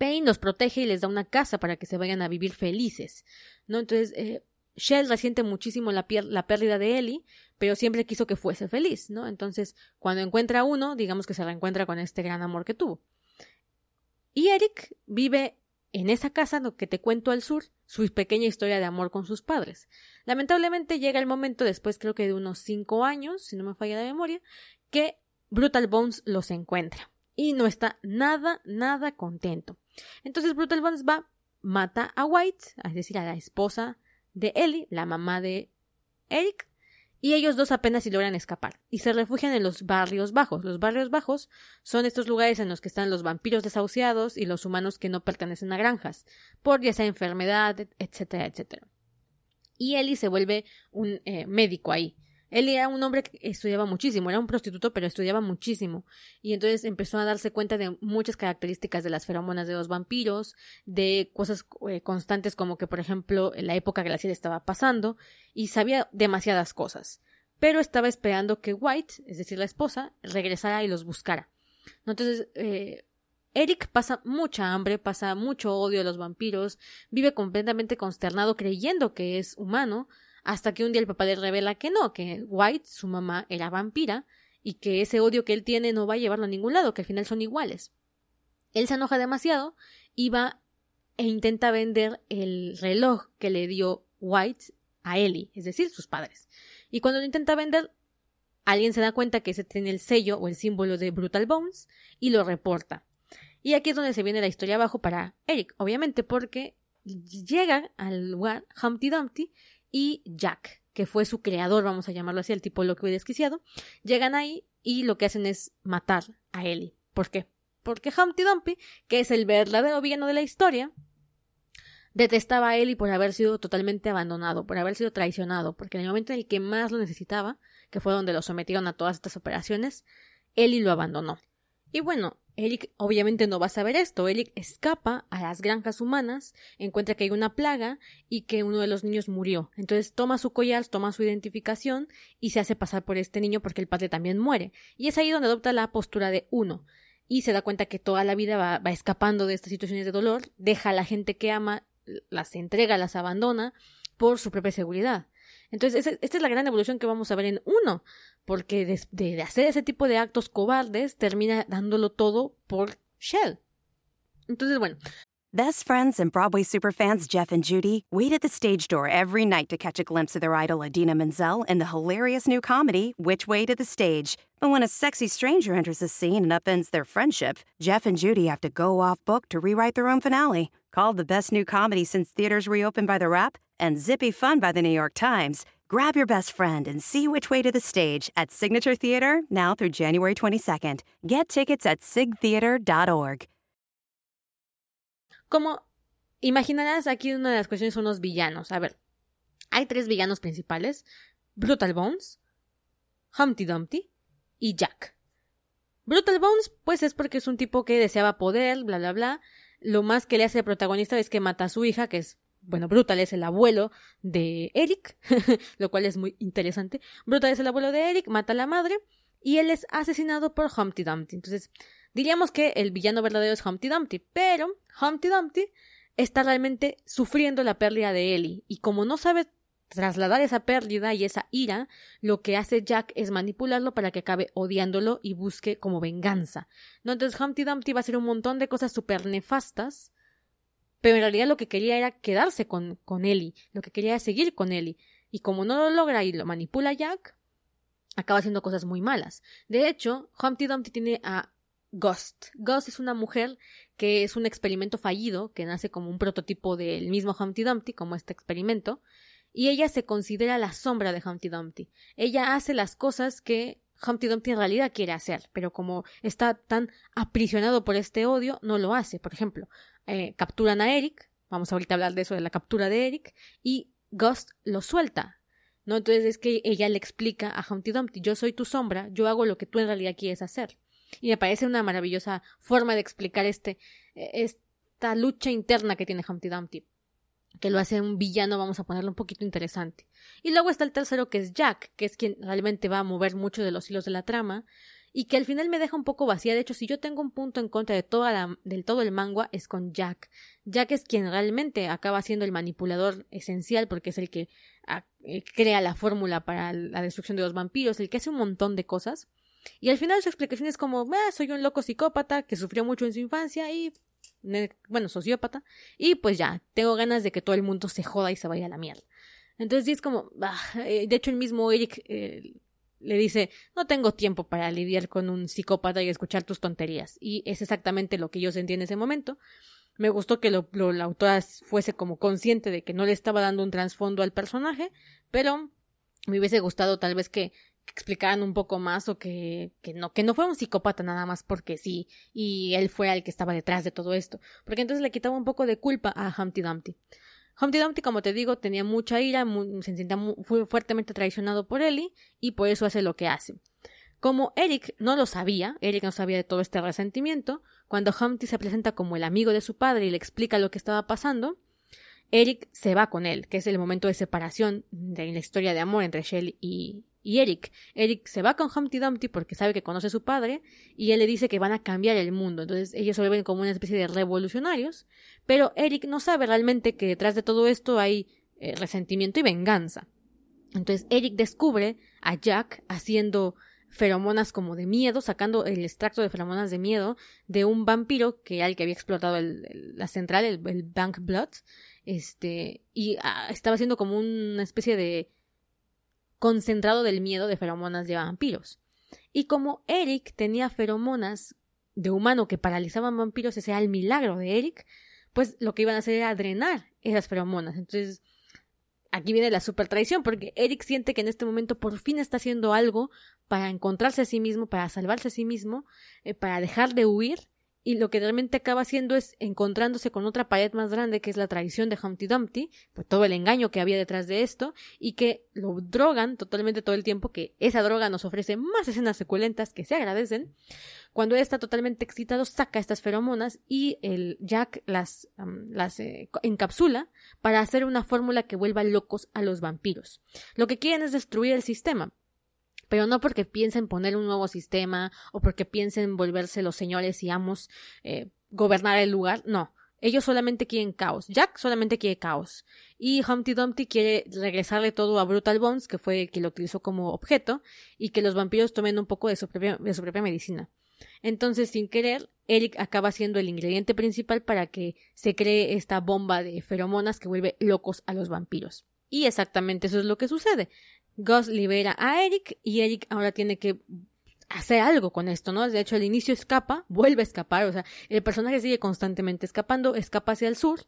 Speaker 2: Payne los protege y les da una casa para que se vayan a vivir felices, ¿no? Entonces, eh, Shell resiente muchísimo la, pérdida de Ellie, pero siempre quiso que fuese feliz, ¿no? Entonces, cuando encuentra a uno, digamos que se reencuentra con este gran amor que tuvo. Y Eric vive en esa casa que te cuento al sur, su pequeña historia de amor con sus padres. Lamentablemente llega el momento, después creo que de unos cinco años, si no me falla la memoria, que Brutal Bones los encuentra y no está nada, nada contento. Entonces Brutal Bones va mata a White, es decir, a la esposa de Ellie, la mamá de Eric, y ellos dos apenas si logran escapar y se refugian en los barrios bajos. Los barrios bajos son estos lugares en los que están los vampiros desahuciados y los humanos que no pertenecen a granjas, por ya sea enfermedad, etcétera, etcétera. Y Ellie se vuelve un eh, médico ahí. Él era un hombre que estudiaba muchísimo, era un prostituto, pero estudiaba muchísimo. Y entonces empezó a darse cuenta de muchas características de las feromonas de los vampiros, de cosas eh, constantes como que, por ejemplo, la época glacial estaba pasando, y sabía demasiadas cosas. Pero estaba esperando que White, es decir, la esposa, regresara y los buscara. Entonces, eh, Eric pasa mucha hambre, pasa mucho odio a los vampiros, vive completamente consternado creyendo que es humano, hasta que un día el papá le revela que no, que White, su mamá, era vampira y que ese odio que él tiene no va a llevarlo a ningún lado, que al final son iguales. Él se enoja demasiado y va e intenta vender el reloj que le dio White a Ellie, es decir, sus padres. Y cuando lo intenta vender, alguien se da cuenta que ese tiene el sello o el símbolo de Brutal Bones y lo reporta. Y aquí es donde se viene la historia abajo para Eric, obviamente, porque llega al lugar Humpty Dumpty y Jack, que fue su creador, vamos a llamarlo así, el tipo loco y desquiciado, llegan ahí y lo que hacen es matar a Ellie. ¿Por qué? Porque Humpty Dumpty, que es el verdadero villano de la historia, detestaba a Ellie por haber sido totalmente abandonado, por haber sido traicionado, porque en el momento en el que más lo necesitaba, que fue donde lo sometieron a todas estas operaciones, Ellie lo abandonó. Y bueno, Eric obviamente no va a saber esto. Eric escapa a las granjas humanas, encuentra que hay una plaga y que uno de los niños murió. Entonces toma su collar, toma su identificación y se hace pasar por este niño porque el padre también muere. Y es ahí donde adopta la postura de uno. Y se da cuenta que toda la vida va, va escapando de estas situaciones de dolor, deja a la gente que ama, las entrega, las abandona por su propia seguridad. Entonces, esta es la gran evolución que vamos a ver en uno, porque de, de, hacer ese tipo de actos cobardes termina dándolo todo por Shell. Entonces, bueno.
Speaker 3: Best friends and Broadway superfans Jeff and Judy wait at the stage door every night to catch a glimpse of their idol Adina Menzel in the hilarious new comedy, Which Way to the Stage. But when a sexy stranger enters the scene and upends their friendship, Jeff and Judy have to go off book to rewrite their own finale. Called the best new comedy since theaters reopened by The Rap and zippy fun by The New York Times, grab your best friend and see which way to the stage at Signature Theater now through January 22nd. Get tickets at sigtheater.org.
Speaker 2: Como imaginarás, aquí una de las cuestiones son los villanos. A ver, hay tres villanos principales: Brutal Bones, Humpty Dumpty y Jack. Brutal Bones, pues es porque es un tipo que deseaba poder, bla, bla, bla. Lo más que le hace el protagonista es que mata a su hija, que es bueno, Brutal es el abuelo de Eric, lo cual es muy interesante. Brutal es el abuelo de Eric, mata a la madre y él es asesinado por Humpty Dumpty. Entonces, diríamos que el villano verdadero es Humpty Dumpty, pero Humpty Dumpty está realmente sufriendo la pérdida de Ellie y como no sabe trasladar esa pérdida y esa ira, lo que hace Jack es manipularlo para que acabe odiándolo y busque como venganza. ¿No? Entonces Humpty Dumpty va a hacer un montón de cosas súper nefastas pero en realidad lo que quería era quedarse con, con Ellie, lo que quería era seguir con Ellie, y como no lo logra y lo manipula Jack, acaba haciendo cosas muy malas. De hecho, Humpty Dumpty tiene a Ghost. Ghost es una mujer que es un experimento fallido, que nace como un prototipo del mismo Humpty Dumpty, como este experimento, y ella se considera la sombra de Humpty Dumpty. Ella hace las cosas que Humpty Dumpty en realidad quiere hacer, pero como está tan aprisionado por este odio, no lo hace. Por ejemplo, eh, capturan a Eric, vamos ahorita a hablar de eso, de la captura de Eric, y Ghost lo suelta. ¿no? Entonces es que ella le explica a Humpty Dumpty, yo soy tu sombra, yo hago lo que tú en realidad quieres hacer. Y me parece una maravillosa forma de explicar este, eh, esta lucha interna que tiene Humpty Dumpty que lo hace un villano, vamos a ponerlo un poquito interesante. Y luego está el tercero que es Jack, que es quien realmente va a mover mucho de los hilos de la trama, y que al final me deja un poco vacía. De hecho, si yo tengo un punto en contra de toda la, del todo el manga, es con Jack. Jack es quien realmente acaba siendo el manipulador esencial, porque es el que ah, eh, crea la fórmula para la destrucción de los vampiros, el que hace un montón de cosas. Y al final su explicación es como, ah, soy un loco psicópata que sufrió mucho en su infancia y bueno, sociópata, y pues ya, tengo ganas de que todo el mundo se joda y se vaya a la mierda. Entonces es como, eh, de hecho el mismo Eric le dice, no tengo tiempo para lidiar con un psicópata y escuchar tus tonterías. Y es exactamente lo que yo sentí en ese momento. Me gustó que lo, la autora fuese como consciente de que no le estaba dando un trasfondo al personaje, pero me hubiese gustado tal vez que, explicaran un poco más o que, que, no, que no fue un psicópata nada más porque sí, y él fue el que estaba detrás de todo esto, porque entonces le quitaba un poco de culpa a Humpty Dumpty. Humpty Dumpty, como te digo, tenía mucha ira, se sentía muy, fuertemente traicionado por Ellie y por eso hace lo que hace. Como Eric no lo sabía, Eric no sabía de todo este resentimiento, cuando Humpty se presenta como el amigo de su padre y le explica lo que estaba pasando, Eric se va con él, que es el momento de separación de la historia de amor entre Shelley y, y Eric. Eric se va con Humpty Dumpty porque sabe que conoce a su padre y él le dice que van a cambiar el mundo. Entonces ellos se ven como una especie de revolucionarios, pero Eric no sabe realmente que detrás de todo esto hay eh, resentimiento y venganza. Entonces Eric descubre a Jack haciendo feromonas como de miedo, sacando el extracto de feromonas de miedo de un vampiro que al que había explotado la central, el, Bank Blood, este, y ah, estaba haciendo como una especie de concentrado del miedo de feromonas de vampiros. Y como Eric tenía feromonas de humano que paralizaban vampiros, ese era el milagro de Eric, pues lo que iban a hacer era drenar esas feromonas. Entonces, aquí viene la super traición, porque Eric siente que en este momento por fin está haciendo algo para encontrarse a sí mismo, para salvarse a sí mismo, eh, para dejar de huir y lo que realmente acaba haciendo es encontrándose con otra pared más grande que es la traición de Humpty Dumpty, por todo el engaño que había detrás de esto, y que lo drogan totalmente todo el tiempo, que esa droga nos ofrece más escenas seculentas que se agradecen. Cuando él está totalmente excitado, saca estas feromonas y el Jack las, las eh, encapsula para hacer una fórmula que vuelva locos a los vampiros. Lo que quieren es destruir el sistema, pero no porque piensen poner un nuevo sistema o porque piensen volverse los señores y amos, eh, gobernar el lugar, no. Ellos solamente quieren caos. Jack solamente quiere caos. Y Humpty Dumpty quiere regresarle todo a Brutal Bones, que fue el que lo utilizó como objeto, y que los vampiros tomen un poco de su propia, de su propia medicina. Entonces, sin querer, Eric acaba siendo el ingrediente principal para que se cree esta bomba de feromonas que vuelve locos a los vampiros. Y exactamente eso es lo que sucede. Gus libera a Eric y Eric ahora tiene que hacer algo con esto, ¿no? De hecho, al inicio escapa, vuelve a escapar, o sea, el personaje sigue constantemente escapando, escapa hacia el sur,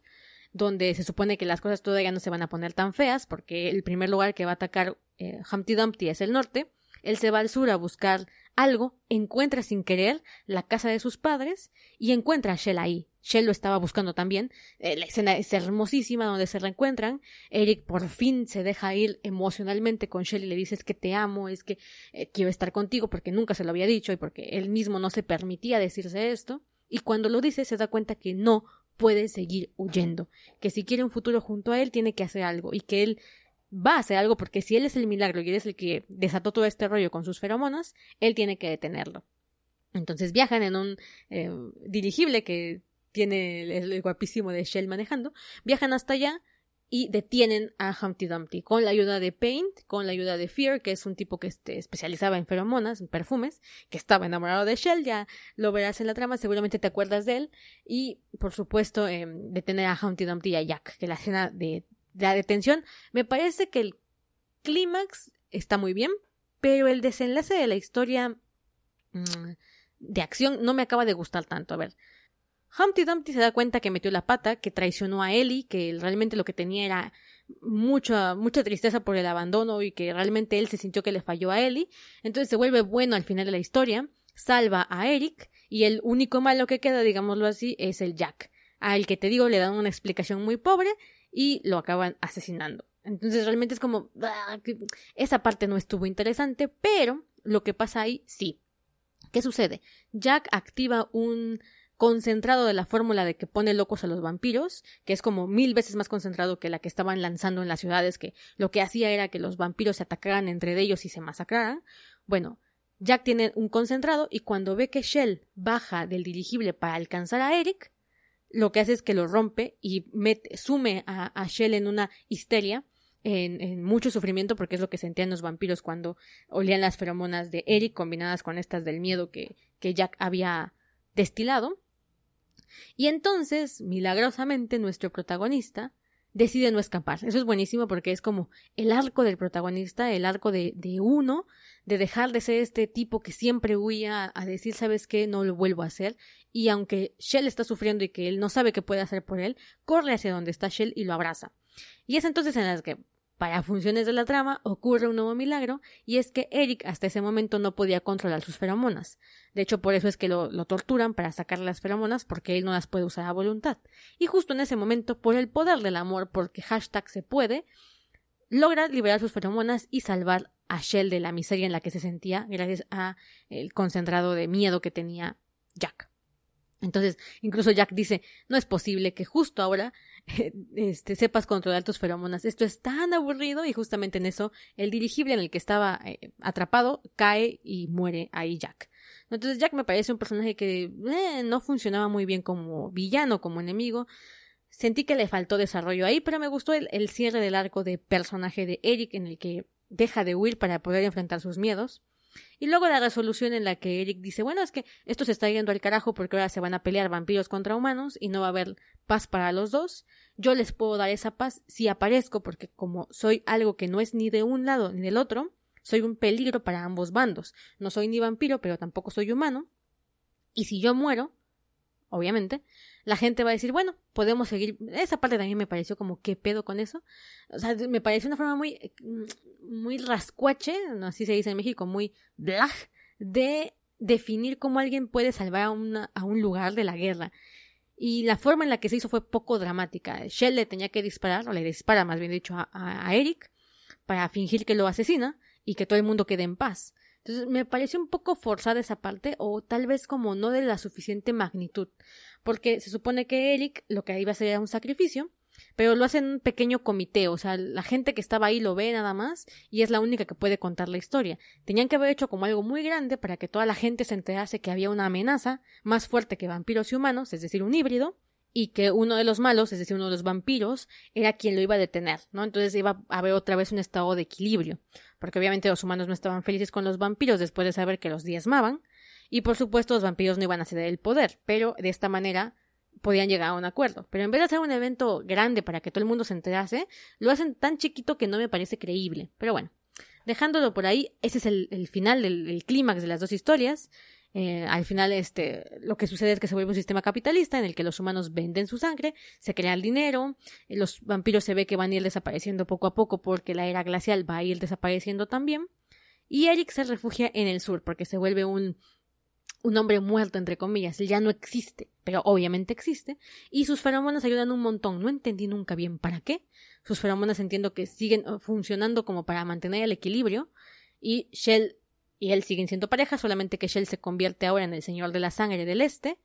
Speaker 2: donde se supone que las cosas todavía no se van a poner tan feas, porque el primer lugar que va a atacar eh, Humpty Dumpty es el norte, él se va al sur a buscar algo, encuentra sin querer la casa de sus padres y encuentra a Shell ahí. Shell lo estaba buscando también. Eh, la escena es hermosísima donde se reencuentran. Eric por fin se deja ir emocionalmente con Shell y le dice es que te amo, es que eh, quiero estar contigo porque nunca se lo había dicho y porque él mismo no se permitía decirse esto. Y cuando lo dice se da cuenta que no puede seguir huyendo, que si quiere un futuro junto a él tiene que hacer algo y que él va a hacer algo porque si él es el milagro y él es el que desató todo este rollo con sus feromonas, él tiene que detenerlo. Entonces viajan en un eh, dirigible que tiene el, guapísimo de Shell manejando, viajan hasta allá y detienen a Humpty Dumpty con la ayuda de Paint, con la ayuda de Fear, que es un tipo que este, especializaba en feromonas, en perfumes, que estaba enamorado de Shell, ya lo verás en la trama, seguramente te acuerdas de él, y por supuesto em, detener a Humpty Dumpty y a Jack, que la escena de la detención, me parece que el clímax está muy bien, pero el desenlace de la historia mm, de acción no me acaba de gustar tanto. A ver, Humpty Dumpty se da cuenta que metió la pata, que traicionó a Ellie, que realmente lo que tenía era mucha, mucha tristeza por el abandono y que realmente él se sintió que le falló a Ellie. Entonces se vuelve bueno al final de la historia, salva a Eric y el único malo que queda, digámoslo así, es el Jack. Al que te digo le dan una explicación muy pobre y lo acaban asesinando. Entonces realmente es como ah, esa parte no estuvo interesante, pero lo que pasa ahí sí. ¿Qué sucede? Jack activa un concentrado de la fórmula de que pone locos a los vampiros, que es como mil veces más concentrado que la que estaban lanzando en las ciudades, que lo que hacía era que los vampiros se atacaran entre ellos y se masacraran. Bueno, Jack tiene un concentrado y cuando ve que Shell baja del dirigible para alcanzar a Eric, lo que hace es que lo rompe y mete, sume a, Shell en una histeria, en, mucho sufrimiento, porque es lo que sentían los vampiros cuando olían las feromonas de Eric combinadas con estas del miedo que, que Jack había destilado. Y entonces, milagrosamente, nuestro protagonista decide no escapar. Eso es buenísimo porque es como el arco del protagonista, el arco de, de uno, de dejar de ser este tipo que siempre huía a decir, ¿sabes qué? No lo vuelvo a hacer. Y aunque Shell está sufriendo y que él no sabe qué puede hacer por él, corre hacia donde está Shell y lo abraza. Y es entonces en las que para funciones de la trama ocurre un nuevo milagro y es que Eric hasta ese momento no podía controlar sus feromonas. De hecho, por eso es que lo, torturan para sacarle las feromonas porque él no las puede usar a voluntad. Y justo en ese momento, por el poder del amor, porque hashtag se puede, logra liberar sus feromonas y salvar a Shell de la miseria en la que se sentía gracias a el concentrado de miedo que tenía Jack. Entonces, incluso Jack dice, no es posible que justo ahora este, sepas controlar tus feromonas. Esto es tan aburrido y justamente en eso el dirigible en el que estaba eh, atrapado cae y muere ahí Jack. Entonces Jack me parece un personaje que eh, no funcionaba muy bien como villano, como enemigo. Sentí que le faltó desarrollo ahí, pero me gustó el, el cierre del arco de personaje de Eric en el que deja de huir para poder enfrentar sus miedos. Y luego la resolución en la que Eric dice, bueno, es que esto se está yendo al carajo porque ahora se van a pelear vampiros contra humanos y no va a haber paz para los dos. Yo les puedo dar esa paz si aparezco porque como soy algo que no es ni de un lado ni del otro, soy un peligro para ambos bandos. No soy ni vampiro, pero tampoco soy humano. Y si yo muero, obviamente, la gente va a decir, bueno, podemos seguir. Esa parte también me pareció como, ¿qué pedo con eso? O sea, me pareció una forma muy, muy rascuache, así se dice en México, muy blag, de definir cómo alguien puede salvar a, a un lugar de la guerra. Y la forma en la que se hizo fue poco dramática. Shell le tenía que disparar, o le dispara más bien dicho, a Eric, para fingir que lo asesina y que todo el mundo quede en paz. Entonces me pareció un poco forzada esa parte, o tal vez como no de la suficiente magnitud, porque se supone que Eric lo que iba a hacer era un sacrificio, pero lo hace en un pequeño comité, o sea, la gente que estaba ahí lo ve nada más y es la única que puede contar la historia. Tenían que haber hecho como algo muy grande para que toda la gente se enterase que había una amenaza más fuerte que vampiros y humanos, es decir, un híbrido, y que uno de los malos, es decir, uno de los vampiros, era quien lo iba a detener, ¿no? Entonces iba a haber otra vez un estado de equilibrio, porque obviamente los humanos no estaban felices con los vampiros después de saber que los diezmaban, y por supuesto los vampiros no iban a ceder el poder, pero de esta manera podían llegar a un acuerdo. Pero en vez de hacer un evento grande para que todo el mundo se enterase, lo hacen tan chiquito que no me parece creíble. Pero bueno, dejándolo por ahí, ese es el, final del clímax de las dos historias. Eh, al final, este, lo que sucede es que se vuelve un sistema capitalista en el que los humanos venden su sangre, se crea el dinero, eh, los vampiros se ve que van a ir desapareciendo poco a poco porque la era glacial va a ir desapareciendo también. Y Eric se refugia en el sur porque se vuelve un, un hombre muerto, entre comillas, él ya no existe, pero obviamente existe, y sus feromonas ayudan un montón. No entendí nunca bien para qué. Sus feromonas entiendo que siguen uh, funcionando como para mantener el equilibrio, y Shell y él siguen siendo pareja, solamente que Shell se convierte ahora en el señor de la sangre del este.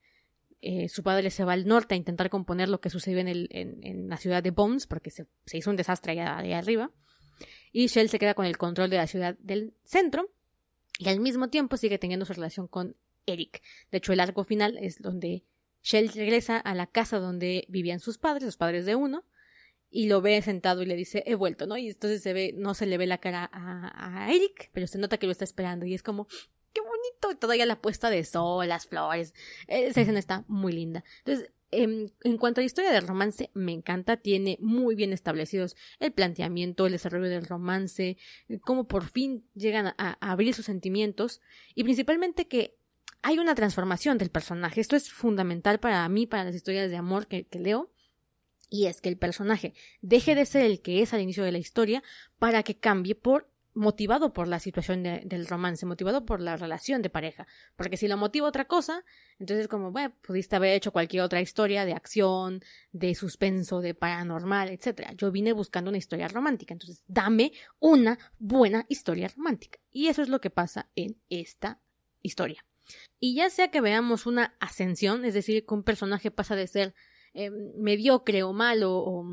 Speaker 2: Eh, su padre se va al norte a intentar componer lo que sucedió en, el, en, la ciudad de Bones, porque se, hizo un desastre allá, allá arriba. Y Shell se queda con el control de la ciudad del centro, y al mismo tiempo sigue teniendo su relación con Eric. De hecho, el arco final es donde Shell regresa a la casa donde vivían sus padres, los padres de uno, y lo ve sentado y le dice, he vuelto, ¿no? Y entonces se ve, no se le ve la cara a, Eric, pero se nota que lo está esperando y es como, qué bonito, todavía la puesta de sol, las flores, esa escena está muy linda. Entonces, en, en, cuanto a la historia del romance, me encanta, tiene muy bien establecidos el planteamiento, el desarrollo del romance, cómo por fin llegan a, a abrir sus sentimientos y principalmente que hay una transformación del personaje. Esto es fundamental para mí, para las historias de amor que, que leo y es que el personaje deje de ser el que es al inicio de la historia para que cambie por motivado por la situación del romance, motivado por la relación de pareja. Porque si lo motiva otra cosa, entonces como, bueno, pudiste haber hecho cualquier otra historia de acción, de suspenso, de paranormal, etc. Yo vine buscando una historia romántica, entonces dame una buena historia romántica. Y eso es lo que pasa en esta historia. Y ya sea que veamos una ascensión, es decir, que un personaje pasa de ser eh, mediocre o malo o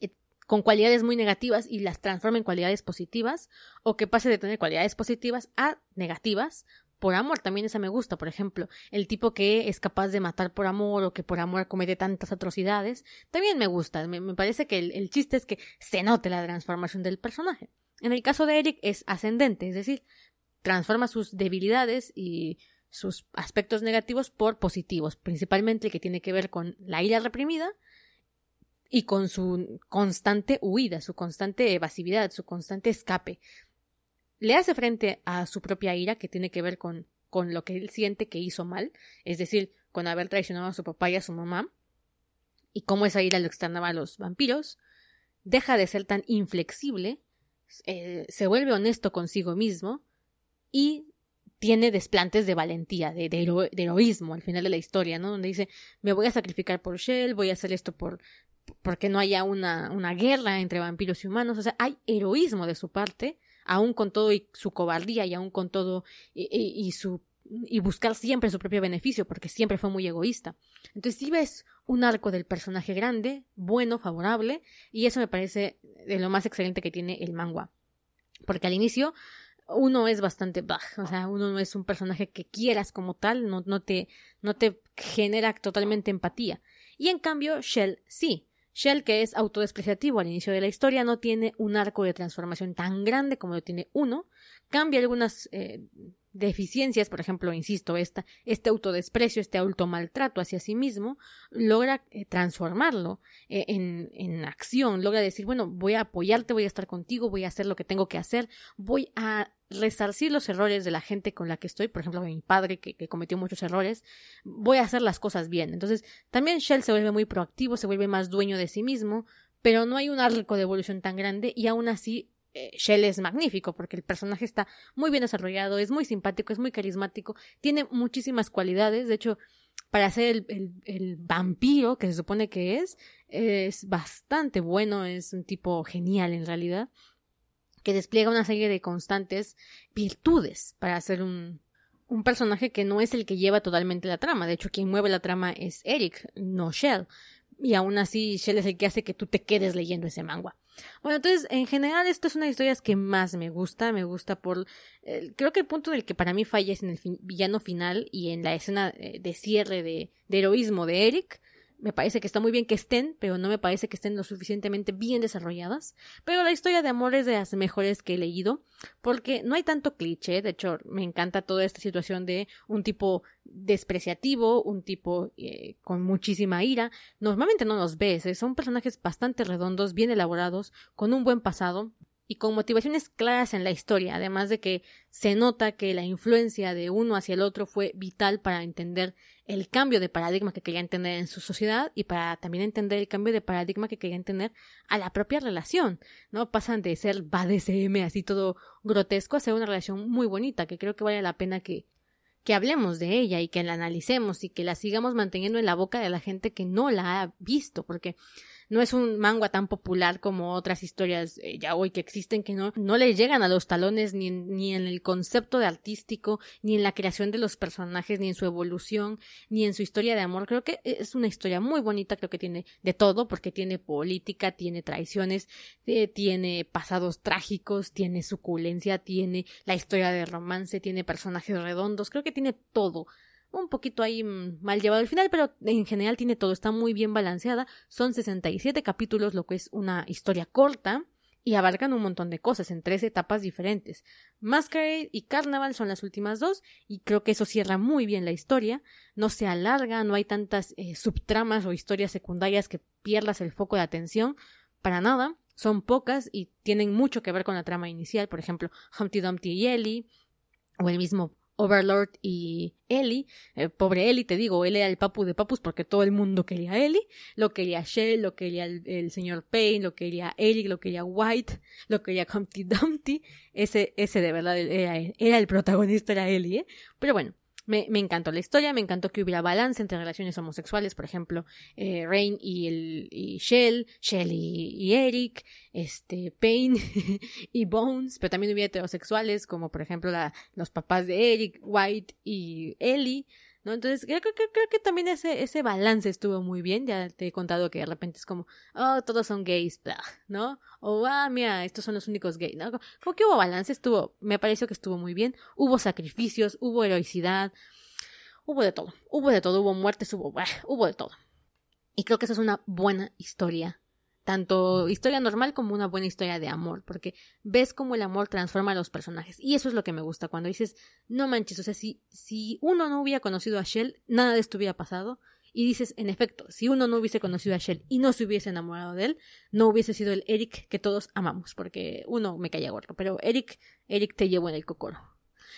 Speaker 2: eh, con cualidades muy negativas y las transforma en cualidades positivas, o que pase de tener cualidades positivas a negativas por amor, también esa me gusta, por ejemplo, el tipo que es capaz de matar por amor o que por amor comete tantas atrocidades, también me gusta, me, parece que el, chiste es que se note la transformación del personaje. En el caso de Eric es ascendente, es decir, transforma sus debilidades y sus aspectos negativos por positivos, principalmente el que tiene que ver con la ira reprimida y con su constante huida, su constante evasividad, su constante escape. Le hace frente a su propia ira, que tiene que ver con, con lo que él siente que hizo mal, es decir, con haber traicionado a su papá y a su mamá, y cómo esa ira lo externaba a los vampiros, deja de ser tan inflexible, eh, se vuelve honesto consigo mismo y tiene desplantes de valentía, de, heroísmo al final de la historia, ¿no? Donde dice, me voy a sacrificar por Shell, voy a hacer esto por, porque no haya una, una guerra entre vampiros y humanos. O sea, hay heroísmo de su parte, aún con todo y su cobardía y aún con todo y, su y buscar siempre su propio beneficio, porque siempre fue muy egoísta. Entonces, si ves un arco del personaje grande, bueno, favorable, y eso me parece de lo más excelente que tiene el manga. Porque al inicio uno es bastante baj, o sea, uno no es un personaje que quieras como tal, no, no, te, no te genera totalmente empatía. Y en cambio, Shell sí. Shell, que es autodespreciativo al inicio de la historia, no tiene un arco de transformación tan grande como lo tiene uno. Cambia algunas eh, deficiencias, por ejemplo, insisto, esta, este autodesprecio, este automaltrato hacia sí mismo, logra eh, transformarlo eh, en, en, acción, logra decir, bueno, voy a apoyarte, voy a estar contigo, voy a hacer lo que tengo que hacer, voy a resarcir los errores de la gente con la que estoy, por ejemplo, mi padre que, cometió muchos errores, voy a hacer las cosas bien. Entonces, también Shell se vuelve muy proactivo, se vuelve más dueño de sí mismo, pero no hay un arco de evolución tan grande y aún así eh, Shell es magnífico porque el personaje está muy bien desarrollado, es muy simpático, es muy carismático, tiene muchísimas cualidades, de hecho, para ser el, vampiro que se supone que es, es bastante bueno, es un tipo genial en realidad que despliega una serie de constantes virtudes para ser un personaje que no es el que lleva totalmente la trama. De hecho, quien mueve la trama es Eric, no Shell. Y aún así, Shell es el que hace que tú te quedes leyendo ese manga. Bueno, entonces, en general, esta es una de las historias que más me gusta. Me gusta por. creo que el punto del que para mí falla es en el villano final y en la escena eh, de cierre de heroísmo de Eric me parece que está muy bien que estén, pero no me parece que estén lo suficientemente bien desarrolladas. Pero la historia de amor es de las mejores que he leído, porque no hay tanto cliché, de hecho me encanta toda esta situación de un tipo despreciativo, un tipo eh, con muchísima ira. Normalmente no los ves, ¿eh? son personajes bastante redondos, bien elaborados, con un buen pasado, y con motivaciones claras en la historia, además de que se nota que la influencia de uno hacia el otro fue vital para entender el cambio de paradigma que querían tener en su sociedad y para también entender el cambio de paradigma que querían tener a la propia relación, ¿no? Pasan de ser BDSM así todo grotesco a ser una relación muy bonita, que creo que vale la pena que, que hablemos de ella y que la analicemos y que la sigamos manteniendo en la boca de la gente que no la ha visto, porque no es un manga tan popular como otras historias eh, ya hoy que existen que no, no le llegan a los talones ni en, ni en el concepto de artístico, ni en la creación de los personajes, ni en su evolución, ni en su historia de amor. Creo que es una historia muy bonita, creo que tiene de todo, porque tiene política, tiene traiciones, eh, tiene pasados trágicos, tiene suculencia, tiene la historia de romance, tiene personajes redondos, creo que tiene todo un poquito ahí mm, mal llevado al final, pero en general tiene todo, está muy bien balanceada. Son 67 capítulos, lo que es una historia corta, y abarcan un montón de cosas en tres etapas diferentes. Masquerade y Carnaval son las últimas dos, y creo que eso cierra muy bien la historia. No se alarga, no hay tantas eh, subtramas o historias secundarias que pierdas el foco de atención. Para nada, son pocas y tienen mucho que ver con la trama inicial, por ejemplo, Humpty Dumpty y Ellie, o el mismo Overlord y Ellie. Eh, pobre Ellie, te digo, él era el papu de papus porque todo el mundo quería a Ellie. Lo quería Shell, lo quería el, señor Payne, lo quería Eric, lo quería White, lo quería Humpty Dumpty. Ese, ese de verdad era, era el protagonista, era Ellie, ¿eh? Pero bueno, me, me, encantó la historia, me encantó que hubiera balance entre relaciones homosexuales, por ejemplo, eh, Rain y, el, y Shell, Shell y, Eric, este, Payne y Bones, pero también hubiera heterosexuales, como por ejemplo los papás de Eric, White y Ellie. ¿No? Entonces, creo, creo, creo, que también ese, ese balance estuvo muy bien. Ya te he contado que de repente es como, oh, todos son gays, ¿no? O, ah, mira, estos son los únicos gays, ¿no? Como que hubo balance, estuvo, me pareció que estuvo muy bien. Hubo sacrificios, hubo heroicidad, hubo de todo. Hubo de todo, hubo muertes, hubo, hubo de todo. Y creo que esa es una buena historia tanto historia normal como una buena historia de amor, porque ves cómo el amor transforma a los personajes. Y eso es lo que me gusta, cuando dices, no manches, o sea, si, si uno no hubiera conocido a Shell, nada de esto hubiera pasado, Y dices, en efecto, si uno no hubiese conocido a Shell y no se hubiese enamorado de él, no hubiese sido el Eric que todos amamos, porque uno me caía gordo, pero Eric, Eric te llevó en el cocoro.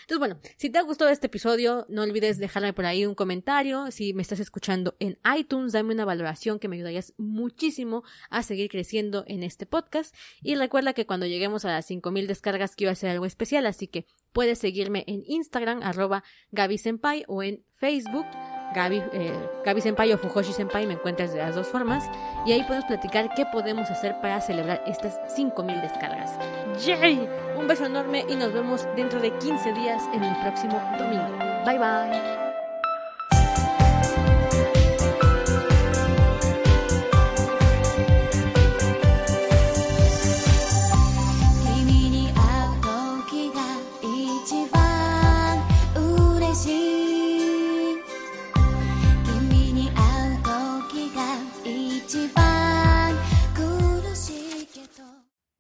Speaker 2: Entonces, bueno, si te ha gustado este episodio, no olvides dejarme por ahí un comentario. Si me estás escuchando en iTunes, dame una valoración que me ayudarías muchísimo a seguir creciendo en este podcast. Y recuerda que cuando lleguemos a las 5000 descargas quiero hacer algo especial, así que puedes seguirme en Instagram, arroba Gaby Senpai, o en Facebook Gaby, eh, Gaby Senpai o Fujoshi Senpai, me encuentras de las dos formas. Y ahí podemos platicar qué podemos hacer para celebrar estas 5000 descargas. ¡Yay! Un beso enorme y nos vemos dentro de 15 días en el próximo domingo. Bye bye.